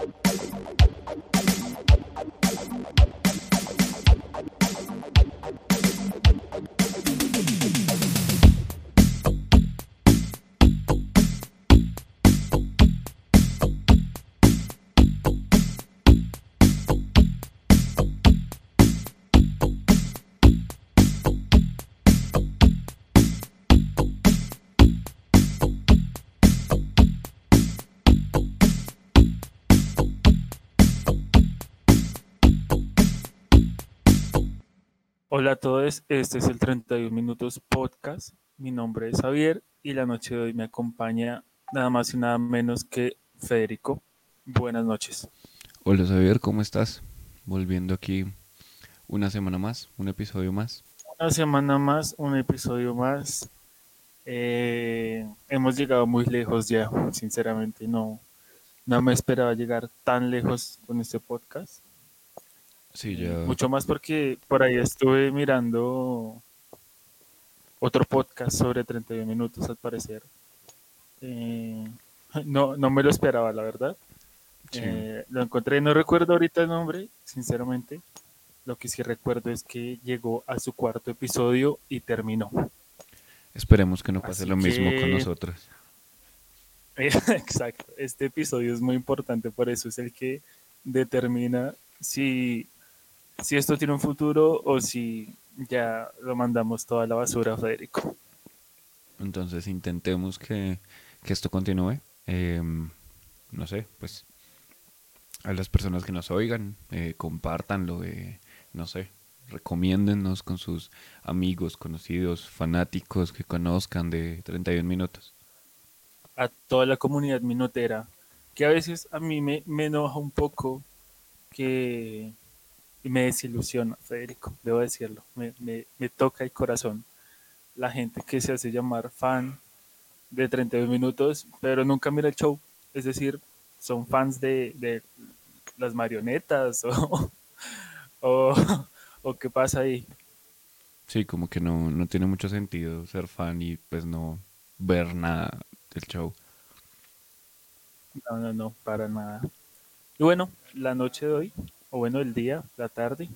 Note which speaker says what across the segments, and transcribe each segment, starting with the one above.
Speaker 1: 「あっあっあっあっあっあっあっあっあっあっあっあっあっ」Hola a todos, este es el 31 Minutos Podcast. Mi nombre es Javier y la noche de hoy me acompaña nada más y nada menos que Federico. Buenas noches.
Speaker 2: Hola Javier, ¿cómo estás? Volviendo aquí una semana más, un episodio más.
Speaker 1: Una semana más, un episodio más. Eh, hemos llegado muy lejos ya, sinceramente no, no me esperaba llegar tan lejos con este podcast.
Speaker 2: Sí, ya.
Speaker 1: Mucho más porque por ahí estuve mirando otro podcast sobre 31 minutos al parecer. Eh, no, no me lo esperaba, la verdad.
Speaker 2: Sí.
Speaker 1: Eh, lo encontré, no recuerdo ahorita el nombre, sinceramente. Lo que sí recuerdo es que llegó a su cuarto episodio y terminó.
Speaker 2: Esperemos que no pase
Speaker 1: Así
Speaker 2: lo mismo con nosotros.
Speaker 1: Exacto, este episodio es muy importante, por eso es el que determina si, si esto tiene un futuro o si ya lo mandamos toda la basura, Federico.
Speaker 2: Entonces intentemos que, que esto continúe. Em, no sé, pues a las personas que nos oigan, eh, compártanlo, eh, no sé, recomiéndennos con sus amigos, conocidos, fanáticos que conozcan de 31 minutos.
Speaker 1: A toda la comunidad minotera, que a veces a mí me, me enoja un poco que me desilusiona, Federico, debo decirlo, me, me, me toca el corazón. La gente que se hace llamar fan de 32 minutos, pero nunca mira el show. Es decir, son fans de, de las marionetas o, o, o qué pasa ahí.
Speaker 2: Sí, como que no, no tiene mucho sentido ser fan y pues no ver nada del show.
Speaker 1: No, no, no, para nada. Y bueno, la noche de hoy, o bueno, el día, la tarde,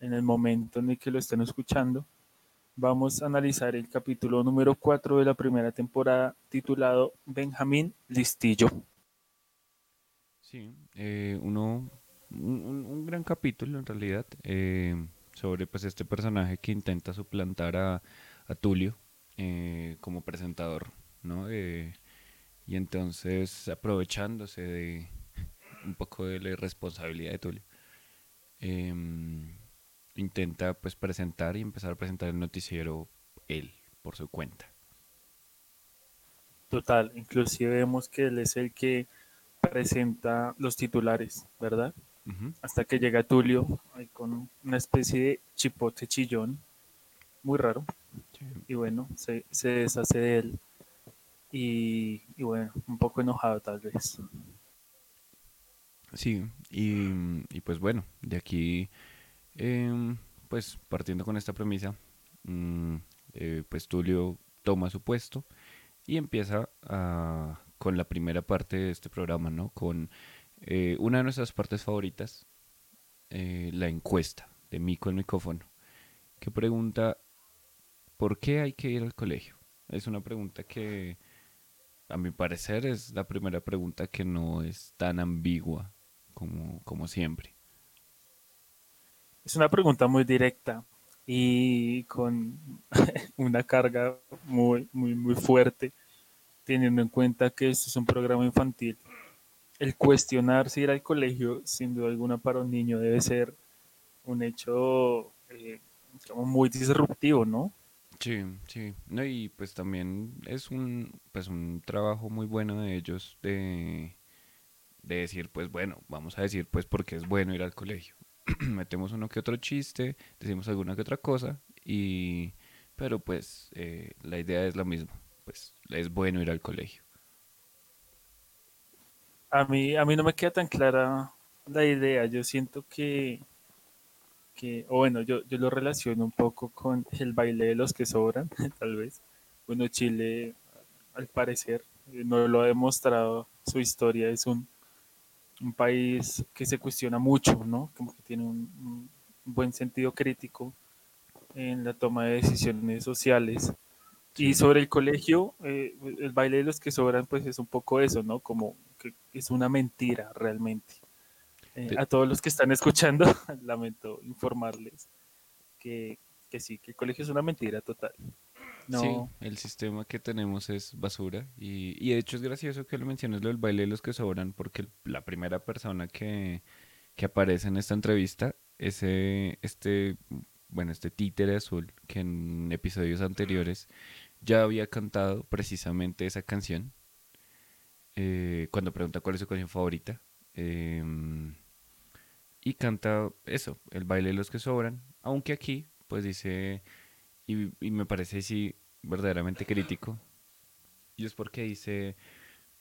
Speaker 1: en el momento en el que lo estén escuchando, vamos a analizar el capítulo número 4 de la primera temporada titulado Benjamín Listillo.
Speaker 2: Sí, eh, uno, un, gran capítulo en realidad eh, sobre pues este personaje que intenta suplantar a, a Tulio eh, como presentador, ¿no? Y entonces aprovechándose de un poco de la irresponsabilidad de Tulio, em, intenta pues presentar y empezar a presentar el noticiero él por su cuenta.
Speaker 1: Total, inclusive vemos que él es el que presenta los titulares, ¿verdad? Hasta que llega Tulio ahí con una especie de chipote chillón, muy raro.
Speaker 2: Sí.
Speaker 1: y bueno, se, se deshace de él. Y, y bueno, un poco enojado tal vez.
Speaker 2: Sí, y, y pues bueno, de aquí, em, pues partiendo con esta premisa, mm, eh, pues Tulio toma su puesto y empieza a- con la primera parte de este programa, ¿no? Con eh, una de nuestras partes favoritas, eh, la encuesta de Mico el micrófono, que pregunta, ¿por qué hay que ir al colegio? Es una pregunta que, a mi parecer, es la primera pregunta que no es tan ambigua como, como siempre.
Speaker 1: Es una pregunta muy directa y con una carga muy, muy, muy fuerte, teniendo en cuenta que esto es un programa infantil. El cuestionar si ir al colegio, sin duda alguna, para un niño debe ser un hecho eh, como muy disruptivo, ¿no?
Speaker 2: Sí, sí. No, y pues también es un, pues un trabajo muy bueno de ellos de, de decir, pues bueno, vamos a decir pues porque es bueno ir al colegio. Metemos uno que otro chiste, decimos alguna que otra cosa, y pero pues eh, la idea es la misma, pues es bueno ir al colegio.
Speaker 1: A mí, a mí no me queda tan clara la idea. Yo siento que, que o bueno, yo, yo lo relaciono un poco con el baile de los que sobran, tal vez. Bueno, Chile, al parecer, eh, no lo ha demostrado. Su historia es un, un país que se cuestiona mucho, ¿no? Como que tiene un, un buen sentido crítico en la toma de decisiones sociales. Y sobre el colegio, eh, el baile de los que sobran, pues es un poco eso, ¿no? Como que es una mentira realmente. Eh, a todos los que están escuchando, lamento informarles que, que, sí, que el colegio es una mentira total.
Speaker 2: No. Sí, el sistema que tenemos es basura y, y, de hecho es gracioso que lo menciones lo del baile de los que sobran porque la primera persona que, que aparece en esta entrevista es este bueno, este títere azul que en episodios anteriores ya había cantado precisamente esa canción. Eh, cuando pregunta cuál es su canción favorita. Em, y canta eso, el baile de los que sobran. Aunque aquí, pues dice, y, y me parece sí verdaderamente crítico. Y es porque dice,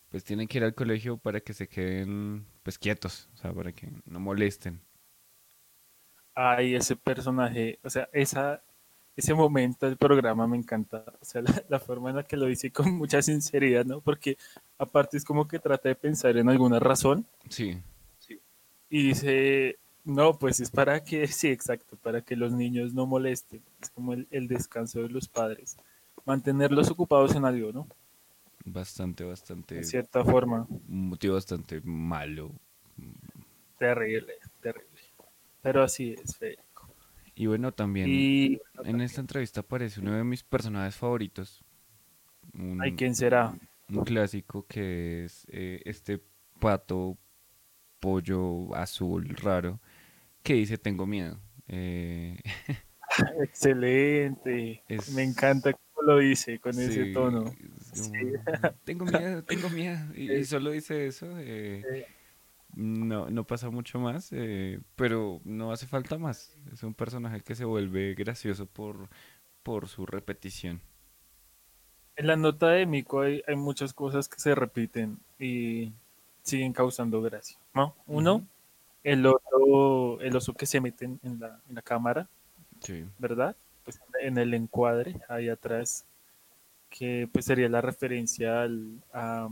Speaker 2: pues tienen que ir al colegio para que se queden pues quietos, o sea, para que no molesten
Speaker 1: ay, ese personaje, o sea, esa, ese momento del programa me encanta, o sea, la, forma en la que lo dice con mucha sinceridad, ¿no? Porque aparte es como que trata de pensar en alguna razón.
Speaker 2: Sí.
Speaker 1: Y dice, no, pues es para que, sí, exacto, para que los niños no molesten, es como el, el descanso de los padres, mantenerlos ocupados en algo, ¿no?
Speaker 2: Bastante, bastante.
Speaker 1: De cierta forma.
Speaker 2: Un motivo bastante malo.
Speaker 1: Terrible, terrible. Pero así es, Federico.
Speaker 2: Y bueno, también en esta entrevista aparece uno de mis personajes favoritos.
Speaker 1: Un, Ay, ¿quién será?
Speaker 2: Un clásico que es eh, este pato pollo azul raro que dice tengo miedo. Eh...
Speaker 1: Excelente. Me encanta lo dice con ese tono.
Speaker 2: Tengo miedo, tengo miedo. Y, solo dice eso. Eh, no, no pasa mucho más, eh, pero no hace falta más. Es un personaje que se vuelve gracioso por, por su repetición.
Speaker 1: En la nota de Miko hay, muchas cosas que se repiten y siguen causando gracia. ¿no? Uno, el otro, el oso que se mete en la, en la cámara, ¿verdad? Pues en el encuadre, ahí atrás, que pues sería la referencia al, a,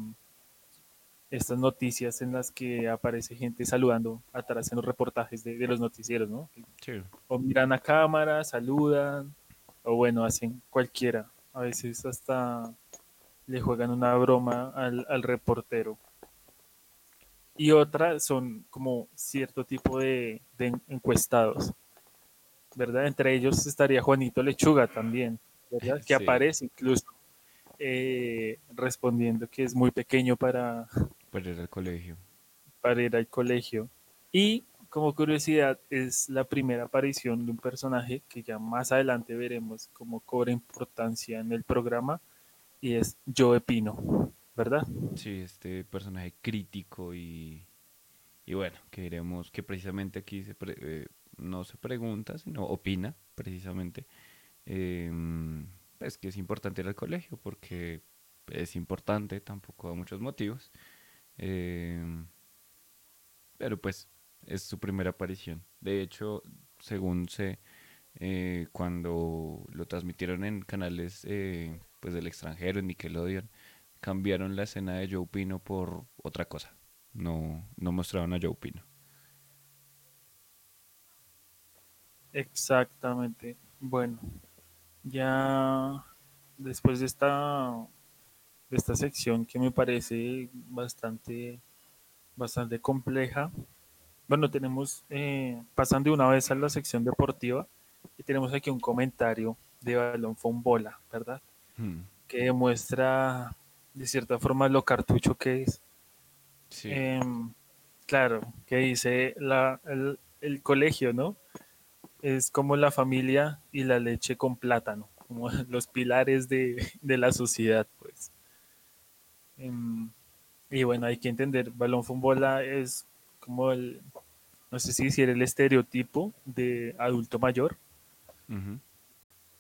Speaker 1: estas noticias en las que aparece gente saludando atrás en los reportajes de, los noticieros, ¿no? O miran a cámara, saludan, o bueno, hacen cualquiera. A veces hasta le juegan una broma al, reportero. Y otra son como cierto tipo de, encuestados, ¿verdad? Entre ellos estaría Juanito Lechuga también, ¿verdad? Que aparece incluso eh, respondiendo que es muy pequeño para,
Speaker 2: para ir al colegio.
Speaker 1: Para ir al colegio. Y como curiosidad, es la primera aparición de un personaje que ya más adelante veremos cómo cobra importancia en el programa, y es Joe Pino, ¿verdad?
Speaker 2: Sí, este personaje crítico y, y bueno, que diremos que precisamente aquí se eh, no se pregunta, sino opina, precisamente, em, pues que es importante ir al colegio, porque es importante, tampoco a muchos motivos, Em, pero pues es su primera aparición. De hecho, según sé, eh, cuando lo transmitieron en canales eh, pues del extranjero, en Nickelodeon, cambiaron la escena de Joe Pino por otra cosa. No, no mostraron a Joe Pino.
Speaker 1: Exactamente. Bueno, ya después de esta de esta sección que me parece bastante, bastante compleja. Bueno, tenemos, eh, pasando de una vez a la sección deportiva, y tenemos aquí un comentario de Balón Bola, ¿verdad? Hmm. Que demuestra de cierta forma lo cartucho que es. Em, claro, que dice la, el, colegio, ¿no? Es como la familia y la leche con plátano, como los pilares de, de la sociedad, pues. Em, y bueno, hay que entender, balón bola es como el, no sé si decir el estereotipo de adulto mayor.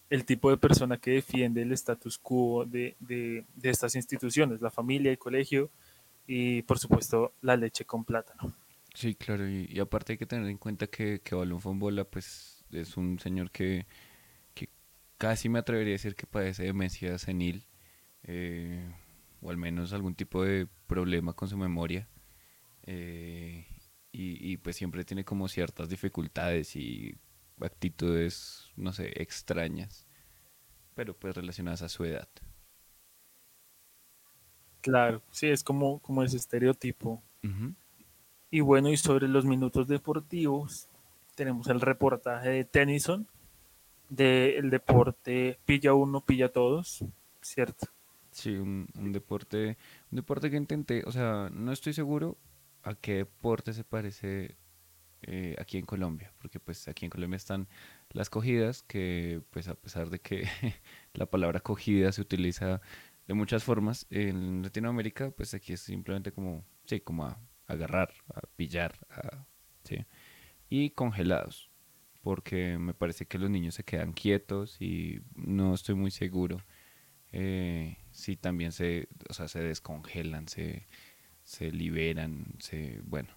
Speaker 1: El tipo de persona que defiende el status quo de, de, estas instituciones, la familia, el colegio y por supuesto la leche con plátano.
Speaker 2: Sí, claro, y, aparte hay que tener en cuenta que, que Balón Bola pues es un señor que, que casi me atrevería a decir que padece demencia senil. Eh, o al menos algún tipo de problema con su memoria. Eh, y pues siempre tiene como ciertas dificultades y actitudes, no sé, extrañas, pero pues relacionadas a su edad.
Speaker 1: Claro, sí, es como, como ese estereotipo. Y bueno, y sobre los minutos deportivos, tenemos el reportaje de Tennyson, del deporte pilla uno, pilla todos, ¿cierto?
Speaker 2: Sí, un, deporte, un deporte que intenté, o sea, no estoy seguro a qué deporte se parece eh, aquí en Colombia, porque pues aquí en Colombia están las cogidas, que pues a pesar de que la palabra cogida se utiliza de muchas formas, en Latinoamérica pues aquí es simplemente como, sí, como a agarrar, a pillar, a, sí, y congelados, porque me parece que los niños se quedan quietos y no estoy muy seguro eh, si también se, o sea, se descongelan, se, se liberan, se, bueno,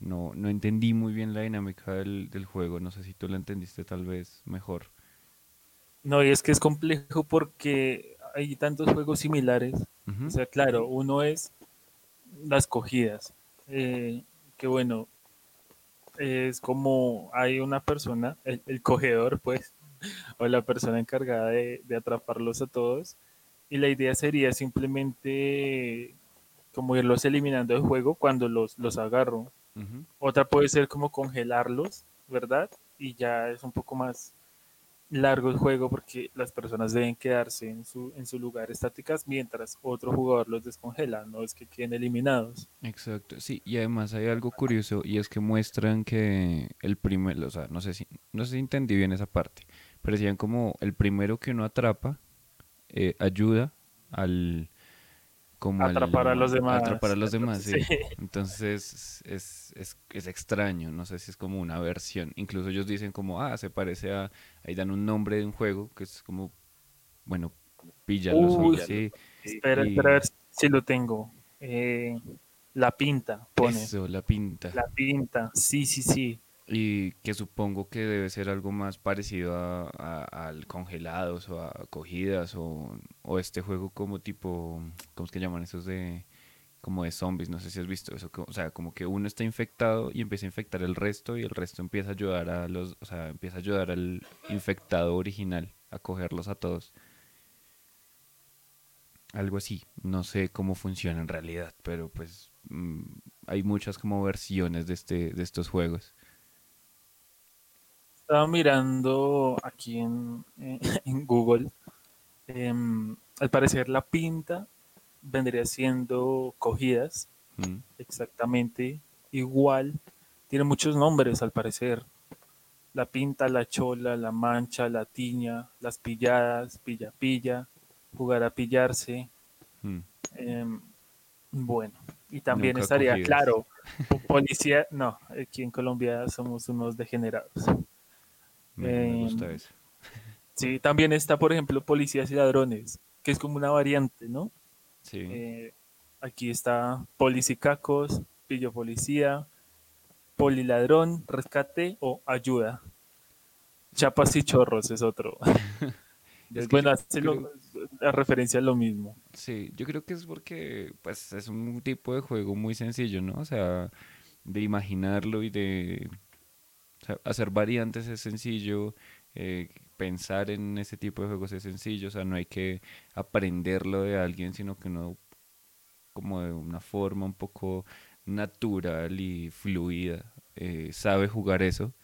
Speaker 2: no, no entendí muy bien la dinámica del, del juego. No sé si tú la entendiste tal vez mejor.
Speaker 1: No, y es que es complejo porque hay tantos juegos similares. O sea, claro, uno es las cogidas, eh, que bueno, es como hay una persona, el, el cogedor, pues, o la persona encargada de, de atraparlos a todos, y la idea sería simplemente como irlos eliminando del juego cuando los, los agarro. Otra puede ser como congelarlos, ¿verdad? Y ya es un poco más largo el juego porque las personas deben quedarse en su, en su lugar estáticas mientras otro jugador los descongela, no es que queden eliminados.
Speaker 2: Exacto, sí, y además hay algo curioso y es que muestran que el primer, o sea, no sé si, no sé si entendí bien esa parte, pero decían como el primero que uno atrapa eh, ayuda al, como al,
Speaker 1: Atrapar a los
Speaker 2: a atrapar
Speaker 1: demás.
Speaker 2: a los demás,
Speaker 1: Sí.
Speaker 2: sí. Entonces es, es, es extraño, no sé si es como una versión. Incluso ellos dicen como, ah, se parece a, ahí dan un nombre de un juego que es como, bueno, píllalos o algo
Speaker 1: Uy,
Speaker 2: así.
Speaker 1: espera, espera a
Speaker 2: Y
Speaker 1: ver si lo tengo. Eh, la pinta, pone.
Speaker 2: eso, la pinta.
Speaker 1: La pinta, sí, sí, sí.
Speaker 2: Y que supongo que debe ser algo más parecido a, al congelados o a cogidas o, o este juego como tipo, ¿cómo es que llaman esos de como de zombies? No sé si has visto eso, o sea, como que uno está infectado y empieza a infectar el resto y el resto empieza a ayudar a los, o sea, empieza a ayudar al infectado original a cogerlos a todos. Algo así, no sé cómo funciona en realidad, pero pues mm, hay muchas como versiones de este de estos juegos.
Speaker 1: Estaba mirando aquí en, en- en Google. em, al parecer la pinta vendría siendo cogidas,
Speaker 2: Mm,
Speaker 1: exactamente igual. Tiene muchos nombres al parecer. La pinta, la chola, la mancha, la tiña, las pilladas, pilla pilla, jugar a pillarse.
Speaker 2: mm.
Speaker 1: em, bueno, y también
Speaker 2: Nunca
Speaker 1: estaría
Speaker 2: cogidas.
Speaker 1: claro, po- policía, no, aquí en Colombia somos unos degenerados.
Speaker 2: Me, me
Speaker 1: Em,
Speaker 2: gusta eso.
Speaker 1: Sí, también está, por ejemplo, Policías y Ladrones, que es como una variante, ¿no?
Speaker 2: Sí.
Speaker 1: Eh, aquí está Policicacos, Pillo Policía, Poliladrón, Rescate o Ayuda. Chapas y Chorros es otro.
Speaker 2: Es
Speaker 1: Es bueno, hace lo- la referencia a lo mismo.
Speaker 2: sí, yo creo que es porque pues es un tipo de juego muy sencillo, ¿no? O sea, de imaginarlo y de sea, hacer variantes es sencillo, eh, pensar en ese tipo de juegos es sencillo, o sea, no hay que aprenderlo de alguien, sino que uno como de una forma un poco natural y fluida eh, sabe jugar eso.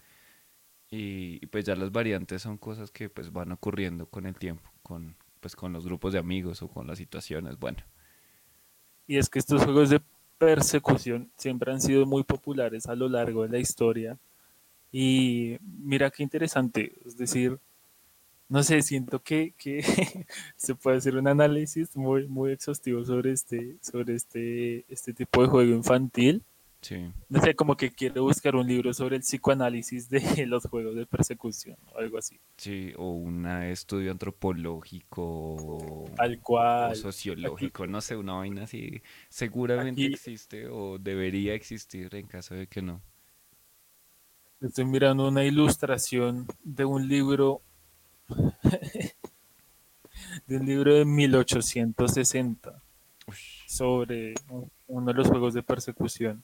Speaker 2: Y, y, pues ya las variantes son cosas que pues van ocurriendo con el tiempo, con pues con los grupos de amigos o con las situaciones. Bueno,
Speaker 1: Y es que estos juegos de persecución siempre han sido muy populares a lo largo de la historia. Y mira qué interesante, es decir, no sé, siento que, que se puede hacer un análisis muy, muy exhaustivo sobre este, sobre este, este tipo de juego infantil.
Speaker 2: sí,
Speaker 1: No sé, como que quiero buscar un libro sobre el psicoanálisis de los juegos de persecución o algo así.
Speaker 2: sí, o un estudio antropológico o,
Speaker 1: Tal
Speaker 2: o
Speaker 1: cual. Aquí,
Speaker 2: sociológico, no sé, una vaina así, seguramente
Speaker 1: aquí
Speaker 2: existe o debería existir en caso de que no.
Speaker 1: Estoy mirando una ilustración de un libro, de un libro de 1860
Speaker 2: Ush,
Speaker 1: sobre un- uno de los juegos de persecución.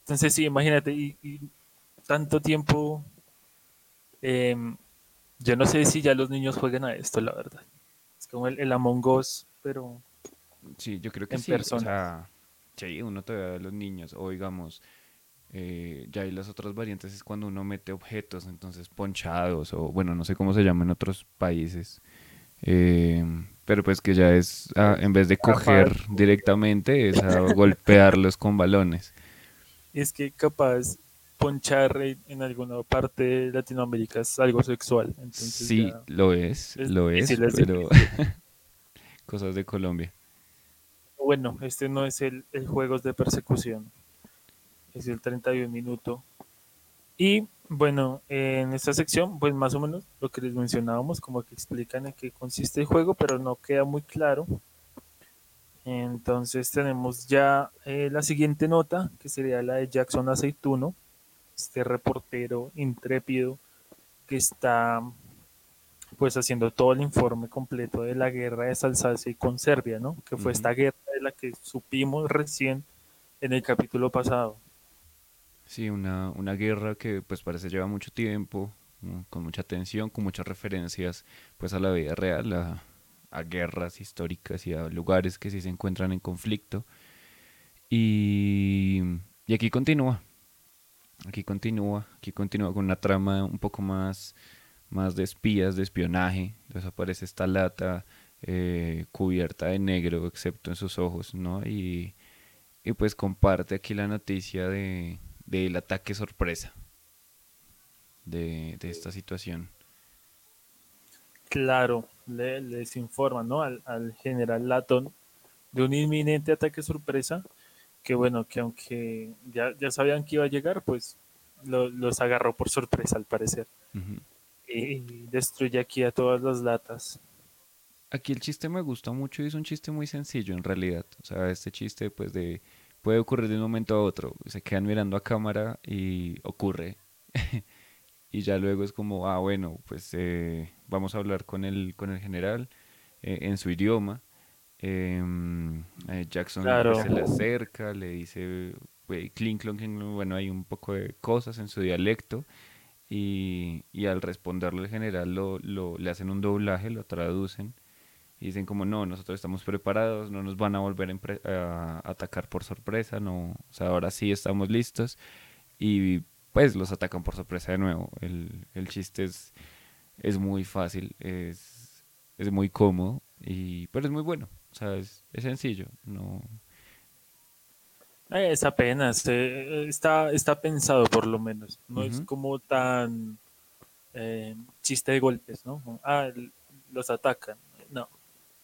Speaker 1: Entonces sí, imagínate, y, tanto tiempo, em, yo no sé si ya los niños juegan a esto, la verdad. Es como el, Among Us, pero...
Speaker 2: Sí, yo creo que sí. O sea, sí, uno todavía ve a los niños, o digamos, eh, ya hay las otras variantes es cuando uno mete objetos, entonces ponchados, o bueno, no sé cómo se llama en otros países. Eh, pero pues que ya es, ah, en vez de coger directamente, es a golpearlos con balones.
Speaker 1: Es que capaz ponchar en alguna parte de Latinoamérica es algo sexual.
Speaker 2: sí, lo es, lo es, pero cosas de Colombia.
Speaker 1: Bueno, este no es el, el Juegos de Persecución, es el 31 minuto. Y bueno, en esta sección, pues más o menos lo que les mencionábamos, como que explican en qué consiste el juego, pero no queda muy claro. Entonces tenemos ya eh, la siguiente nota, que sería la de Jackson Aceituno, este reportero intrépido que está pues haciendo todo el informe completo de la guerra de Salsacia y con Serbia, ¿no? Que fue esta guerra de la que supimos recién en el capítulo pasado.
Speaker 2: Sí, una, una guerra que pues parece lleva mucho tiempo, con mucha tensión, con muchas referencias pues a la vida real, a, guerras históricas y a lugares que sí se encuentran en conflicto. Y, y aquí continúa, aquí continúa, aquí continúa con una trama un poco más, más de espías, de espionaje. Entonces aparece esta lata eh, cubierta de negro, excepto en sus ojos, ¿no? Y, y pues comparte aquí la noticia de, del ataque sorpresa de, esta situación.
Speaker 1: Claro, les informa ¿no? al, general Latón de un inminente ataque sorpresa, que bueno, que aunque ya, ya sabían que iba a llegar, pues los agarró por sorpresa al parecer. Y destruye aquí a todas las latas.
Speaker 2: Aquí el chiste me gusta mucho y es un chiste muy sencillo en realidad. O sea, este chiste pues de puede ocurrir de un momento a otro. Se quedan mirando a cámara y ocurre. y ya luego es como, ah, bueno, pues eh, vamos a hablar con el, con el general eh, en su idioma. Em, eh, Jackson se le acerca, le dice, clink, bueno, hay un poco de cosas en su dialecto. Y, y al responderle el general lo, lo, le hacen un doblaje, lo traducen y dicen como no, nosotros estamos preparados, no nos van a volver a, atacar por sorpresa, no, o sea, ahora sí estamos listos y pues los atacan por sorpresa de nuevo. El, el chiste es, es muy fácil, es, es muy cómodo, y, pero es muy bueno, o sea, es, es sencillo, no...
Speaker 1: Es apenas, eh, está, está pensado por lo menos, no es como tan eh, chiste de golpes, ¿no? Ah, los atacan, no,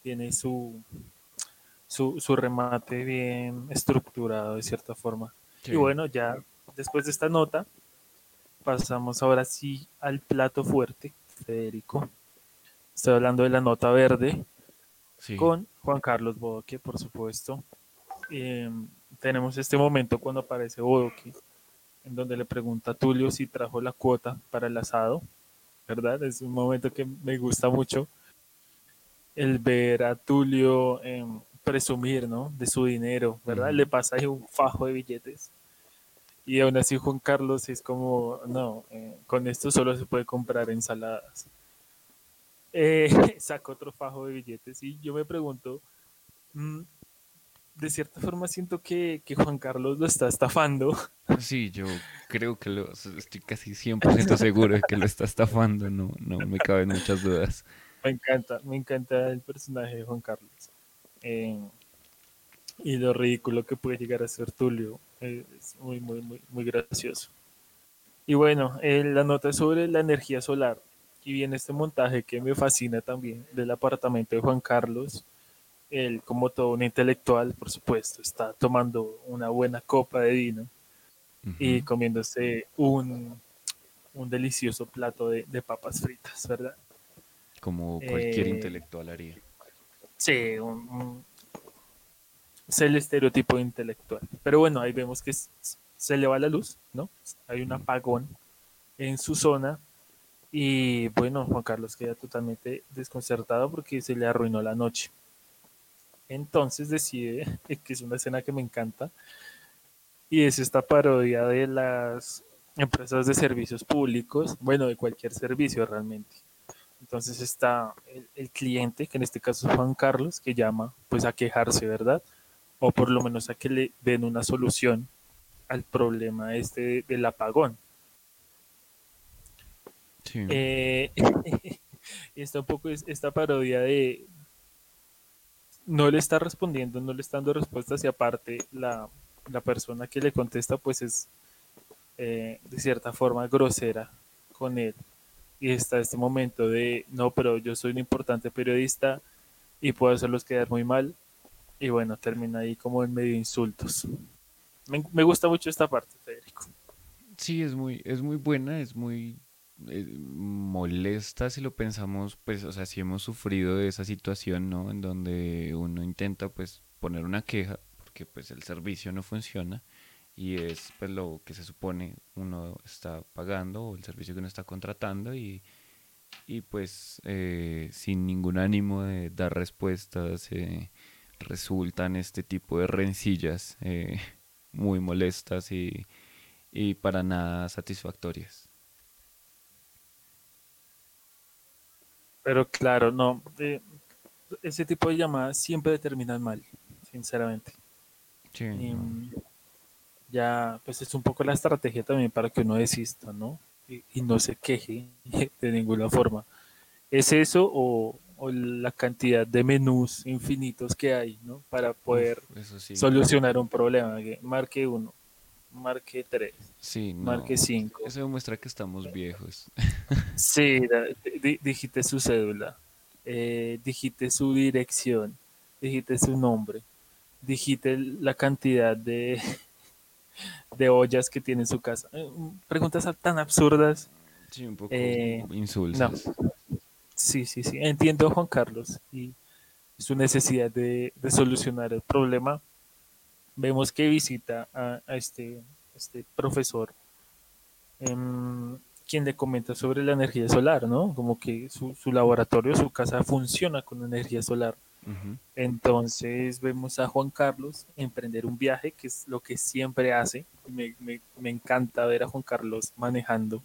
Speaker 1: tiene su, su, su remate bien estructurado de cierta forma. Y bueno, ya después de esta nota, pasamos ahora sí al plato fuerte, Federico. Estoy hablando de la nota verde con Juan Carlos Bodoque, por supuesto. Em, tenemos este momento cuando aparece Bodoque, en donde le pregunta a Tulio si trajo la cuota para el asado, ¿verdad? Es un momento que me gusta mucho el ver a Tulio em, presumir, ¿no? De su dinero, ¿verdad? Le pasa ahí un fajo de billetes. Y aún así Juan Carlos es como, no, eh, con esto solo se puede comprar ensaladas. Eh, saca otro fajo de billetes y yo me pregunto, mm, de cierta forma siento que, Juan Carlos lo está estafando.
Speaker 2: Sí, yo creo que lo, estoy casi 100% seguro de que lo está estafando, no, no me caben muchas dudas.
Speaker 1: Me encanta, me encanta el personaje de Juan Carlos. Eh, y lo ridículo que puede llegar a ser Tulio. Eh, es muy, muy, muy, muy gracioso. Y bueno, eh, la nota sobre la energía solar. Y viene este montaje que me fascina también del apartamento de Juan Carlos. Él, como todo un intelectual, por supuesto, está tomando una buena copa de vino y comiéndose un, un delicioso plato de, de papas fritas, ¿verdad?
Speaker 2: Como cualquier eh, intelectual haría. Sí,
Speaker 1: es el estereotipo intelectual. Pero bueno, ahí vemos que se le va la luz, ¿no? Hay un apagón en su zona y bueno, Juan Carlos queda totalmente desconcertado porque se le arruinó la noche. Entonces decide, que es una escena que me encanta, y es esta parodia de las empresas de servicios públicos, bueno, de cualquier servicio realmente. Entonces está el, cliente, que en este caso es Juan Carlos, que llama pues a quejarse, ¿verdad? O por lo menos a que le den una solución al problema este del apagón. Sí. Eh, está un poco esta parodia de no le está respondiendo, no le está dando respuestas y aparte la, la persona que le contesta pues es eh, de cierta forma grosera con él. Y está este momento de, no, pero yo soy un importante periodista y puedo hacerlos quedar muy mal. Y bueno, termina ahí como en medio insultos. Me, me gusta mucho esta parte, Federico.
Speaker 2: Sí, es muy, es muy buena, es muy eh, molesta si lo pensamos, pues, o sea, si hemos sufrido de esa situación, ¿no? En donde uno intenta, pues, poner una queja porque, pues, el servicio no funciona y es, pues, lo que se supone uno está pagando o el servicio que uno está contratando y, y pues, eh, sin ningún ánimo de dar respuestas, eh, resultan este tipo de rencillas muy molestas y, y para nada satisfactorias.
Speaker 1: Pero claro, no. Eh, ese tipo de llamadas siempre terminan mal, sinceramente. Sí, Ya, pues es un poco la estrategia también para que uno desista, ¿no? Y, no se queje de ninguna forma. ¿Es eso o, la cantidad de menús infinitos que hay, ¿no? Para poder solucionar un problema. marque uno, marque 3,
Speaker 2: sí,
Speaker 1: marque 5.
Speaker 2: Eso demuestra que estamos viejos.
Speaker 1: sí, digite su cédula, eh, digite su dirección, digite su nombre, digite la cantidad de, de ollas que tiene en su casa. Eh, preguntas tan absurdas.
Speaker 2: Sí, un poco eh, insulsas.
Speaker 1: Sí, sí, sí. Entiendo, Juan Carlos, y su necesidad de, de solucionar el problema vemos que visita a, este, este profesor, em, quien le comenta sobre la energía solar, ¿no? Como que su, laboratorio, su casa funciona con energía solar. Entonces vemos a Juan Carlos emprender un viaje, que es lo que siempre hace. Me, me, encanta ver a Juan Carlos manejando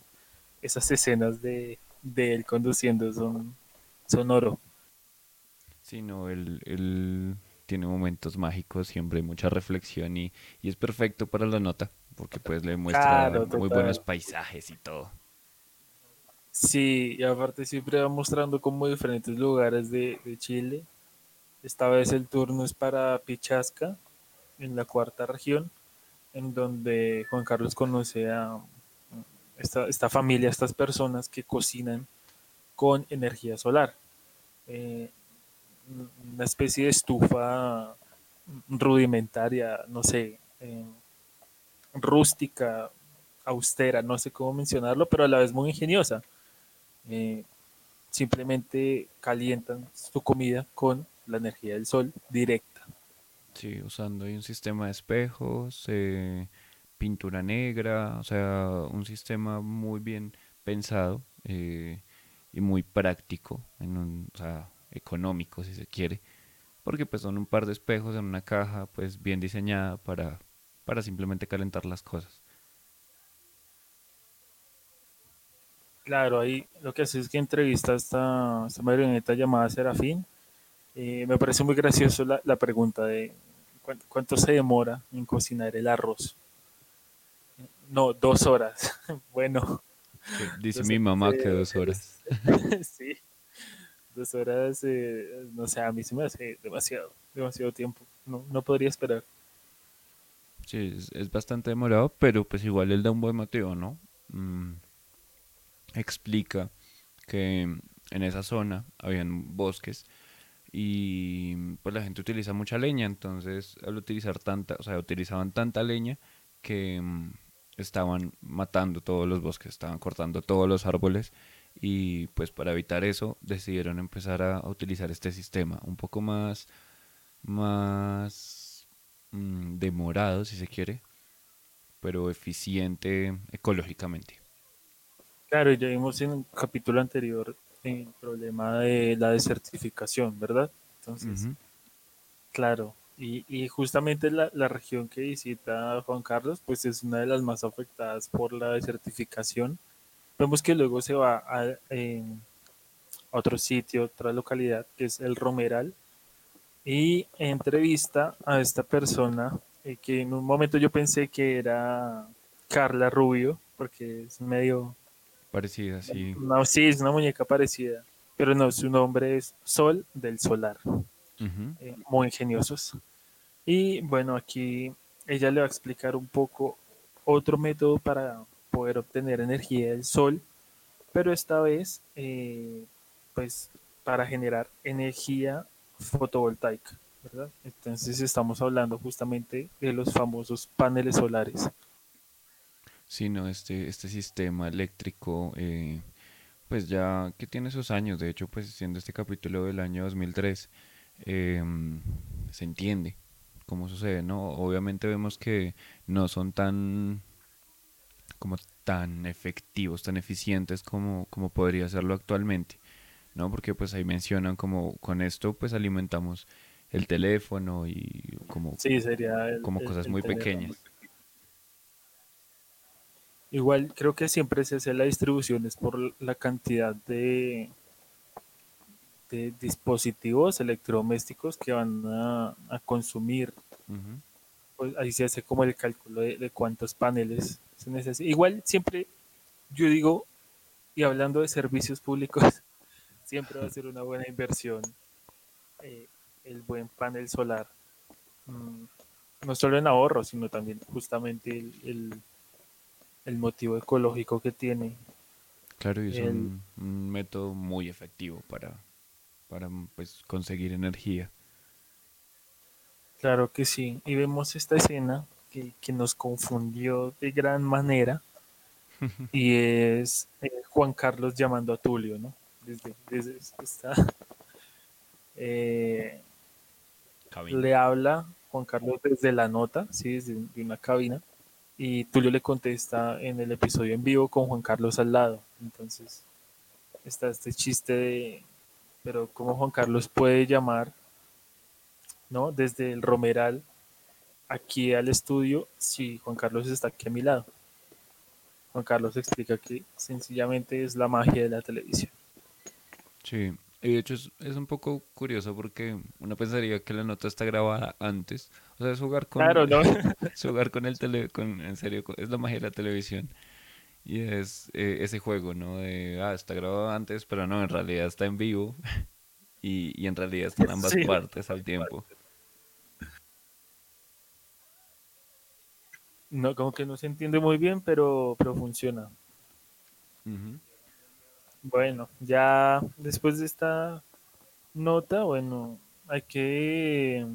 Speaker 1: esas escenas de, de él conduciendo, son, son oro.
Speaker 2: Sí, no, el, tiene momentos mágicos, siempre hay mucha reflexión y, es perfecto para la nota, porque pues le muestra muy buenos paisajes y todo.
Speaker 1: Sí, y aparte siempre va mostrando como diferentes lugares de, Chile. Esta vez el turno es para Pichasca, en la cuarta región, en donde Juan Carlos conoce a esta, esta familia, estas personas que cocinan con energía solar. Eh, una especie de estufa rudimentaria, no sé, eh, rústica, austera, no sé cómo mencionarlo, pero a la vez muy ingeniosa. Eh, simplemente calientan su comida con la energía del sol directa.
Speaker 2: Sí, usando un sistema de espejos, eh, pintura negra, o sea, un sistema muy bien pensado y muy práctico, en un, o sea, económico si se quiere, porque pues son un par de espejos en una caja pues bien diseñada para, para simplemente calentar las cosas.
Speaker 1: Claro, ahí lo que hace es que entrevista a esta, esta marioneta llamada Serafín. Eh, me parece muy gracioso la, la pregunta de ¿cuánto, se demora en cocinar el arroz. No, dos horas. bueno.
Speaker 2: Dice mi mamá que dos horas.
Speaker 1: sí dos horas, eh, no sé, a mí se me hace demasiado, demasiado tiempo. No, no podría esperar.
Speaker 2: Sí, es, bastante demorado, pero pues igual él da un buen motivo, ¿no? Mm, explica que en esa zona habían bosques y pues la gente utiliza mucha leña, entonces al utilizar tanta, o sea, utilizaban tanta leña que mm, estaban matando todos los bosques, estaban cortando todos los árboles y pues para evitar eso decidieron empezar a, utilizar este sistema un poco más más mm, demorado si se quiere pero eficiente ecológicamente.
Speaker 1: Claro ya vimos en un capítulo anterior el problema de la desertificación verdad entonces claro Y, justamente la, región que visita Juan Carlos, pues es una de las más afectadas por la desertificación. Vemos que luego se va a, otro sitio, otra localidad, que es el Romeral, y entrevista a esta persona eh, que en un momento yo pensé que era Carla Rubio, porque es medio...
Speaker 2: Parecida, sí.
Speaker 1: No, sí, es una muñeca parecida, pero no, su nombre es Sol del Solar. Eh, muy ingeniosos. Y bueno, aquí ella le va a explicar un poco otro método para poder obtener energía del sol, pero esta vez, eh, pues, para generar energía fotovoltaica, ¿verdad? Entonces estamos hablando justamente de los famosos paneles solares.
Speaker 2: Sí, no, este, este sistema eléctrico, eh, pues ya que tiene sus años, de hecho, pues siendo este capítulo del año 2003, Em, se entiende cómo sucede, ¿no? Obviamente vemos que no son tan como tan efectivos, tan eficientes como, como podría serlo actualmente, ¿no? Porque pues ahí mencionan como con esto pues alimentamos el teléfono y como,
Speaker 1: sí, sería
Speaker 2: como cosas muy pequeñas.
Speaker 1: Igual creo que siempre se hace la distribución es por la cantidad de, de dispositivos electrodomésticos que van a, consumir. pues ahí se hace como el cálculo de, cuántos paneles se necesitan. Igual siempre yo digo, y hablando de servicios públicos, siempre va a ser una buena inversión eh, el buen panel solar. Mm, no solo en ahorro, sino también justamente el, el, motivo ecológico que tiene.
Speaker 2: Claro, y es un método muy efectivo para, para pues, conseguir energía.
Speaker 1: Claro que sí. Y vemos esta escena que, nos confundió de gran manera. y es eh, Juan Carlos llamando a Tulio, ¿no? Desde, desde esta. Eh, le habla Juan Carlos desde la nota, sí, desde una cabina. Y Tulio le contesta en el episodio en vivo con Juan Carlos al lado. Entonces, está este chiste de, pero ¿cómo Juan Carlos puede llamar, ¿no? Desde el Romeral aquí al estudio si Juan Carlos está aquí a mi lado. Juan Carlos explica que sencillamente es la magia de la televisión.
Speaker 2: Sí, y de hecho es, un poco curioso porque uno pensaría que la nota está grabada antes. O sea, es jugar con,
Speaker 1: claro, ¿no?
Speaker 2: es jugar con el tele, con, en serio, es la magia de la televisión. Y es eh, ese juego, ¿no? De, ah, está grabado antes, pero no, en realidad está en vivo. y, en realidad están ambas partes al tiempo.
Speaker 1: No, como que no se entiende muy bien, pero, pero funciona. Bueno, ya después de esta nota, bueno, hay que